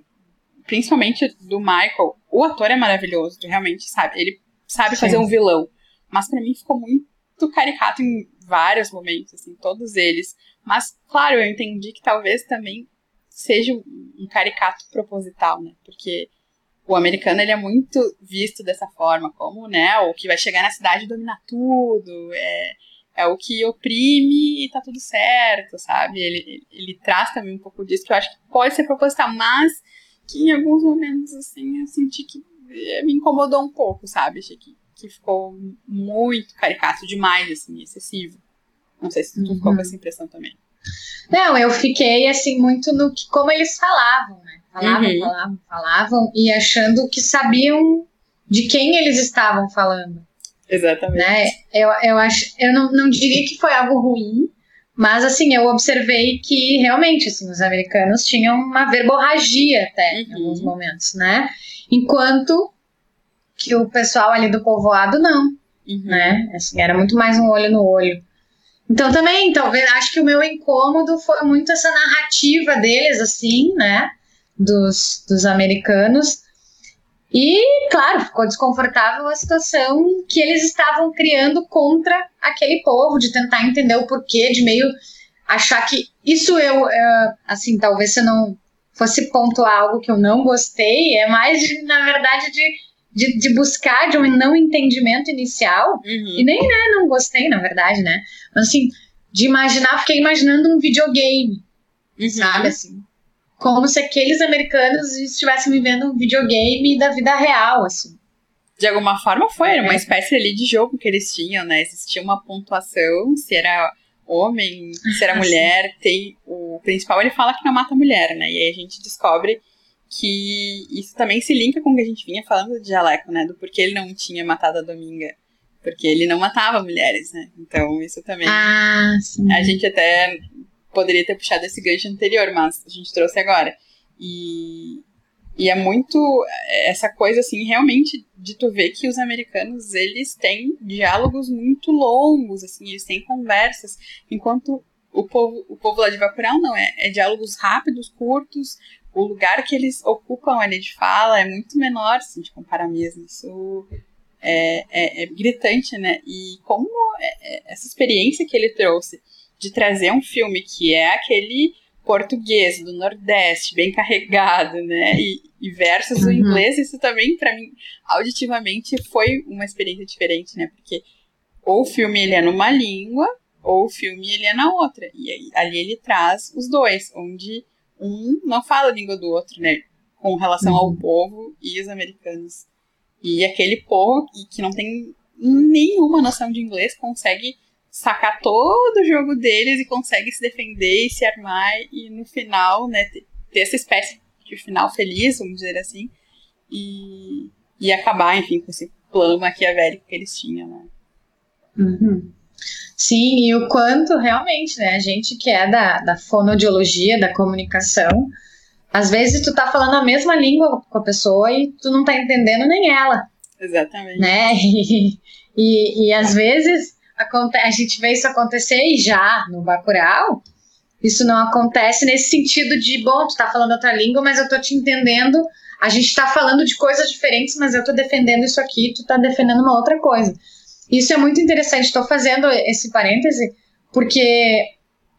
principalmente do Michael, o ator é maravilhoso, realmente sabe. Ele sabe Sim. fazer um vilão. Mas para mim ficou muito caricato em vários momentos, assim, todos eles. Mas, claro, eu entendi que talvez também seja um caricato proposital, né? Porque o americano ele é muito visto dessa forma, como, né, o que vai chegar na cidade e dominar tudo, é, é o que oprime e tá tudo certo, sabe? Ele, ele, ele traz também um pouco disso, que eu acho que pode ser proposital, mas que em alguns momentos, assim, eu senti que eh, me incomodou um pouco, sabe? Achei que, que ficou muito caricato demais, assim, excessivo. Não sei se tu uhum. ficou com uhum. essa impressão também. Não, eu fiquei, assim, muito no que, como eles falavam, né? Falavam, uhum. falavam, falavam, e achando que sabiam de quem eles estavam falando. Exatamente. Né? Eu, eu, acho, eu não, não diria que foi algo ruim, mas, assim, eu observei que realmente, assim, os americanos tinham uma verborragia até, uhum. em alguns momentos, né? Enquanto que o pessoal ali do povoado não, uhum. né? Assim, era muito mais um olho no olho. Então, também, talvez, acho que o meu incômodo foi muito essa narrativa deles, assim, né? Dos, dos americanos, e, claro, ficou desconfortável a situação que eles estavam criando contra aquele povo, de tentar entender o porquê, de meio achar que isso eu, uh, assim, talvez se eu não fosse pontuar algo que eu não gostei, é mais, de, na verdade, de, de, de, buscar de um não entendimento inicial, uhum. e nem, né, não gostei, na verdade, né, mas assim, de imaginar, fiquei imaginando um videogame, uhum. sabe, assim, como se aqueles americanos estivessem vivendo um videogame da vida real, assim. De alguma forma foi, era uma é. espécie ali de jogo que eles tinham, né? Existia uma pontuação, se era homem, se era ah, mulher, tem o principal ele fala que não mata mulher, né? E aí a gente descobre que isso também se linka com o que a gente vinha falando de Jaleco, né? Do porquê ele não tinha matado a Dominga. Porque ele não matava mulheres, né? Então isso também. Ah, sim. A gente até poderia ter puxado esse gancho anterior, mas a gente trouxe agora. E, e é muito essa coisa, assim, realmente de tu ver que os americanos, eles têm diálogos muito longos, assim, eles têm conversas, enquanto o povo, o povo lá de Bacurau não, é, é diálogos rápidos, curtos, o lugar que eles ocupam ali de fala é muito menor, se a gente comparar mesmo, isso é, é, é gritante, né, e como é, é, essa experiência que ele trouxe de trazer um filme que é aquele português do Nordeste, bem carregado, né? E, e versus uhum. o inglês, isso também, para mim, auditivamente, foi uma experiência diferente, né? Porque ou o filme ele é numa língua, ou o filme ele é na outra. E aí, ali ele traz os dois, onde um não fala a língua do outro, né? Com relação uhum. ao povo e os americanos. E aquele povo que não tem nenhuma noção de inglês consegue sacar todo o jogo deles e consegue se defender e se armar e no final, né, ter essa espécie de final feliz, vamos dizer assim, e, e acabar, enfim, com esse plano maquiavélico que eles tinham, né. Uhum. Sim, e o quanto realmente, né, a gente que é da, da fonodiologia, da comunicação, às vezes tu tá falando a mesma língua com a pessoa e tu não tá entendendo nem ela. Exatamente. Né? E, e, e às vezes a gente vê isso acontecer e já no Bacurau, isso não acontece nesse sentido de, bom, tu tá falando outra língua, mas eu tô te entendendo. A gente tá falando de coisas diferentes, mas eu tô defendendo isso aqui, tu tá defendendo uma outra coisa. Isso é muito interessante. Estou fazendo esse parêntese porque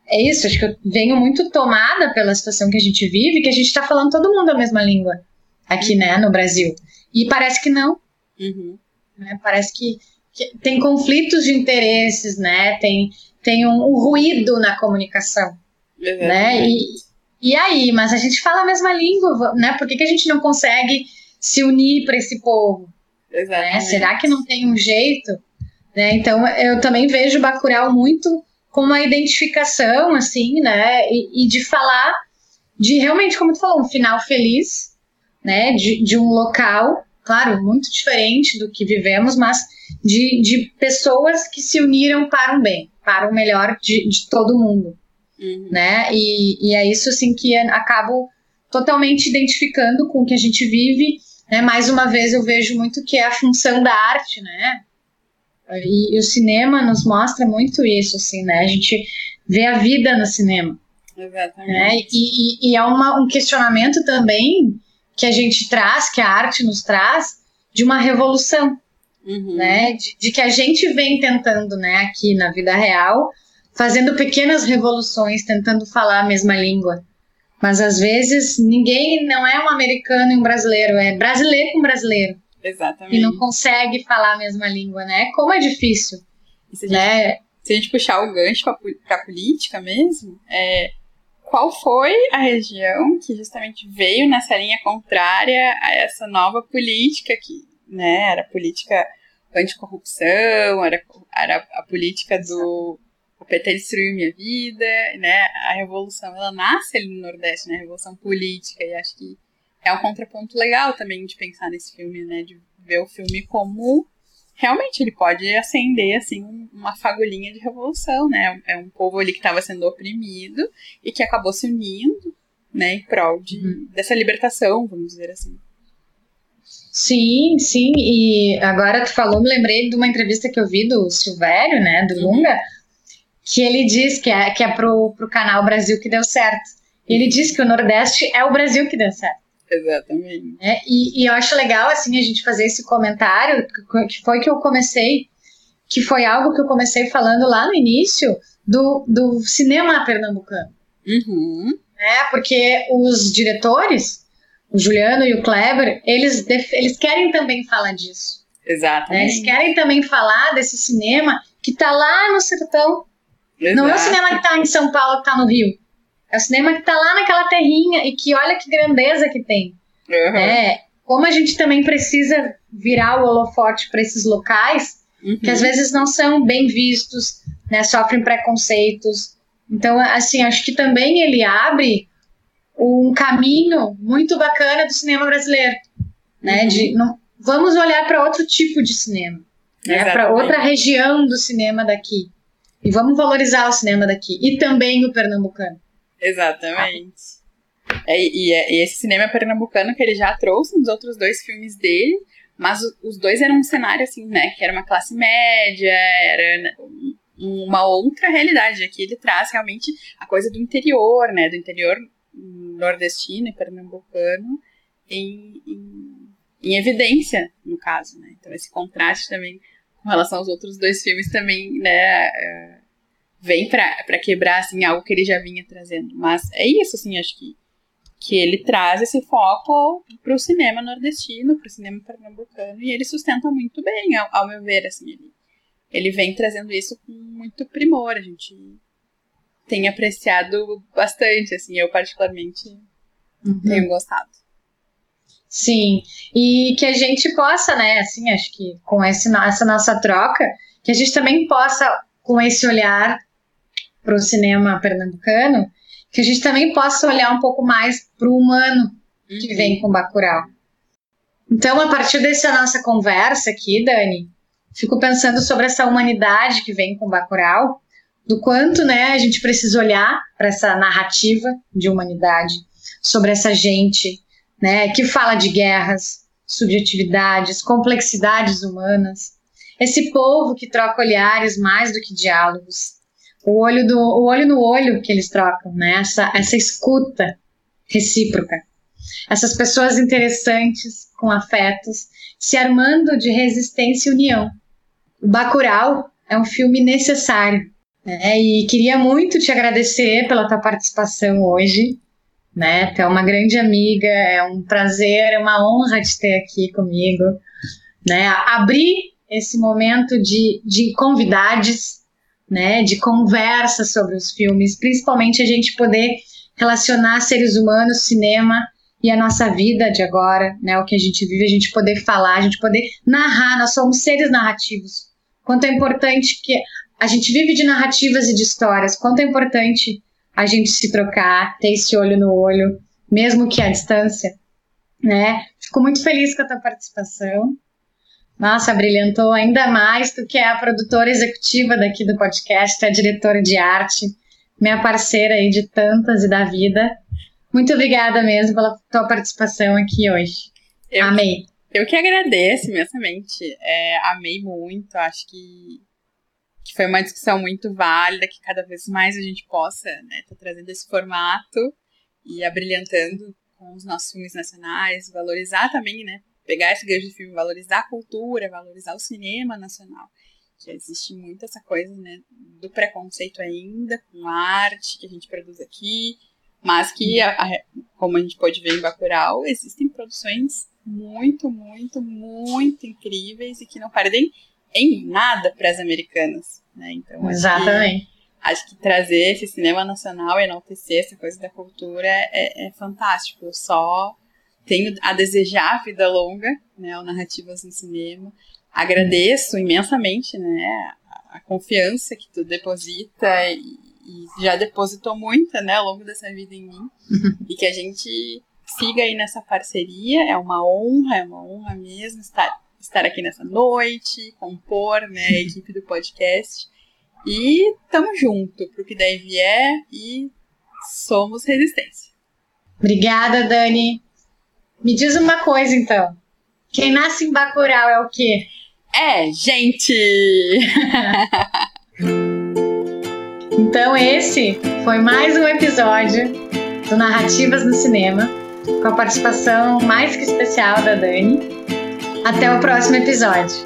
é isso, acho que eu venho muito tomada pela situação que a gente vive, que a gente está falando todo mundo a mesma língua aqui, né, no Brasil. E parece que não. Uhum. Né? Parece que, tem conflitos de interesses, né? Tem, tem um, um ruído na comunicação. Uhum. Né? E, e aí, mas a gente fala a mesma língua, né? Por que, que a gente não consegue se unir para esse povo? Né? Será que não tem um jeito? Né? Então, eu também vejo Bacurau muito com uma identificação, assim, né? E, e, de falar de realmente, como tu falou, um final feliz, né? De, de um local, claro, muito diferente do que vivemos, mas de, de pessoas que se uniram para um bem, para o melhor de, de todo mundo, uhum. né? E, e é isso, assim, que acabo totalmente identificando com o que a gente vive. Né? Mais uma vez, eu vejo muito que é a função da arte, né? E, e, o cinema nos mostra muito isso, assim, né? A gente vê a vida no cinema. Exatamente. Né? E, e, e é uma, um questionamento também que a gente traz, que a arte nos traz, de uma revolução, uhum. né? De, de, que a gente vem tentando, né, aqui na vida real, fazendo pequenas revoluções, tentando falar a mesma língua. Mas às vezes ninguém não é um americano e um brasileiro, é brasileiro com brasileiro. Exatamente. E não consegue falar a mesma língua, né? Como é difícil. Se a, gente, né? se a gente puxar o gancho para a política mesmo, é, qual foi a região que justamente veio nessa linha contrária a essa nova política que né, era a política anticorrupção, era, era a política do o PT destruiu minha vida, né? A revolução ela nasce ali no Nordeste, né? A revolução política e acho que é um contraponto legal também de pensar nesse filme, né? De ver o filme como realmente ele pode acender assim uma fagulhinha de revolução, né? É um povo ali que estava sendo oprimido e que acabou se unindo, né, em prol de, uhum. dessa libertação, vamos dizer assim. Sim, sim, e agora tu falou, me lembrei de uma entrevista que eu vi do Silvério, né, do uhum. Lunga, que ele diz que é, que é pro, pro canal Brasil que deu certo. Ele diz que o Nordeste é o Brasil que deu certo. Exatamente. É, e, e, eu acho legal, assim, a gente fazer esse comentário, que foi que eu comecei, que foi algo que eu comecei falando lá no início do, do cinema pernambucano. Uhum. É, porque os diretores, o Juliano e o Kleber, eles, eles querem também falar disso. Exatamente. Né? Eles querem também falar desse cinema que está lá no sertão. Exato. Não é o cinema que está em São Paulo, que está no Rio. É o cinema que está lá naquela terrinha e que olha que grandeza que tem. Uhum. É, como a gente também precisa virar o holofote para esses locais, uhum. que às vezes não são bem vistos, né, sofrem preconceitos. Então, assim, acho que também ele abre um caminho muito bacana do cinema brasileiro, né? Uhum. De não, vamos olhar para outro tipo de cinema, né? Para outra região do cinema daqui e vamos valorizar o cinema daqui e também o pernambucano. Exatamente. É, e, é, e, esse cinema pernambucano que ele já trouxe nos outros dois filmes dele, mas os dois eram um cenário assim, né? Que era uma classe média, era uma outra realidade. Aqui ele traz realmente a coisa do interior, né? Do interior nordestino e pernambucano em, em, em evidência, no caso, né? Então esse contraste também com relação aos outros dois filmes também, né? Vem para quebrar assim algo que ele já vinha trazendo. Mas é isso, assim, acho que que ele traz esse foco para o cinema nordestino, para o cinema pernambucano, e ele sustenta muito bem, ao, ao, meu ver, assim, ele, ele vem trazendo isso com muito primor, a gente tem apreciado bastante, assim, eu particularmente uhum. tenho gostado. Sim, e que a gente possa, né, assim, acho que com esse, essa nossa troca, que a gente também possa, com esse olhar para o cinema pernambucano, que a gente também possa olhar um pouco mais para o humano que uhum. vem com Bacurau. Então, a partir dessa nossa conversa aqui, Dani, fico pensando sobre essa humanidade que vem com Bacurau, do quanto né, a gente precisa olhar para essa narrativa de humanidade, sobre essa gente né, que fala de guerras, subjetividades, complexidades humanas, esse povo que troca olhares mais do que diálogos, o olho, do, o olho no olho que eles trocam, né? Essa, essa escuta recíproca. Essas pessoas interessantes, com afetos, se armando de resistência e união. O Bacurau é um filme necessário. Né? E queria muito te agradecer pela tua participação hoje. Né? Tu é uma grande amiga, é um prazer, é uma honra te ter aqui comigo. Né? Abrir esse momento de, de convidados, né? de conversa sobre os filmes, principalmente a gente poder relacionar seres humanos, cinema e a nossa vida de agora, né? O que a gente vive, a gente poder falar, a gente poder narrar. Nós somos seres narrativos. Quanto é importante que a gente vive de narrativas e de histórias. Quanto é importante a gente se trocar, ter esse olho no olho, mesmo que à distância, né? Fico muito feliz com a tua participação. Nossa, brilhantou ainda mais do que é a produtora executiva daqui do podcast, a diretora de arte, minha parceira aí de tantas e da vida. Muito obrigada mesmo pela tua participação aqui hoje. Eu, amei. Eu que agradeço imensamente. É, amei muito. Acho que, que foi uma discussão muito válida, que cada vez mais a gente possa estar né, tá trazendo esse formato e abrilhantando com os nossos filmes nacionais, valorizar também, né? Pegar esse gancho de filme, valorizar a cultura, valorizar o cinema nacional. Que existe muito essa coisa, né, do preconceito ainda com a arte que a gente produz aqui, mas que, a, a, como a gente pode ver em Bacurau, existem produções muito, muito, muito incríveis e que não perdem em nada para as americanas. Né? Então, Exatamente. Acho que, acho que trazer esse cinema nacional, enaltecer essa coisa da cultura é, é fantástico. Eu só tenho a desejar vida longa, né, o Narrativas no Cinema. Agradeço imensamente, né, a, a confiança que tu deposita e, e já depositou muita, né, ao longo dessa vida em mim. e que a gente siga aí nessa parceria. É uma honra, é uma honra mesmo estar, estar aqui nessa noite, compor, né, a equipe do podcast. E tamo junto pro que daí vier e somos resistência. Obrigada, Dani. Me diz uma coisa, então. Quem nasce em Bacurau é o quê? É, gente! Então, esse foi mais um episódio do Narrativas no Cinema, com a participação mais que especial da Dani. Até o próximo episódio.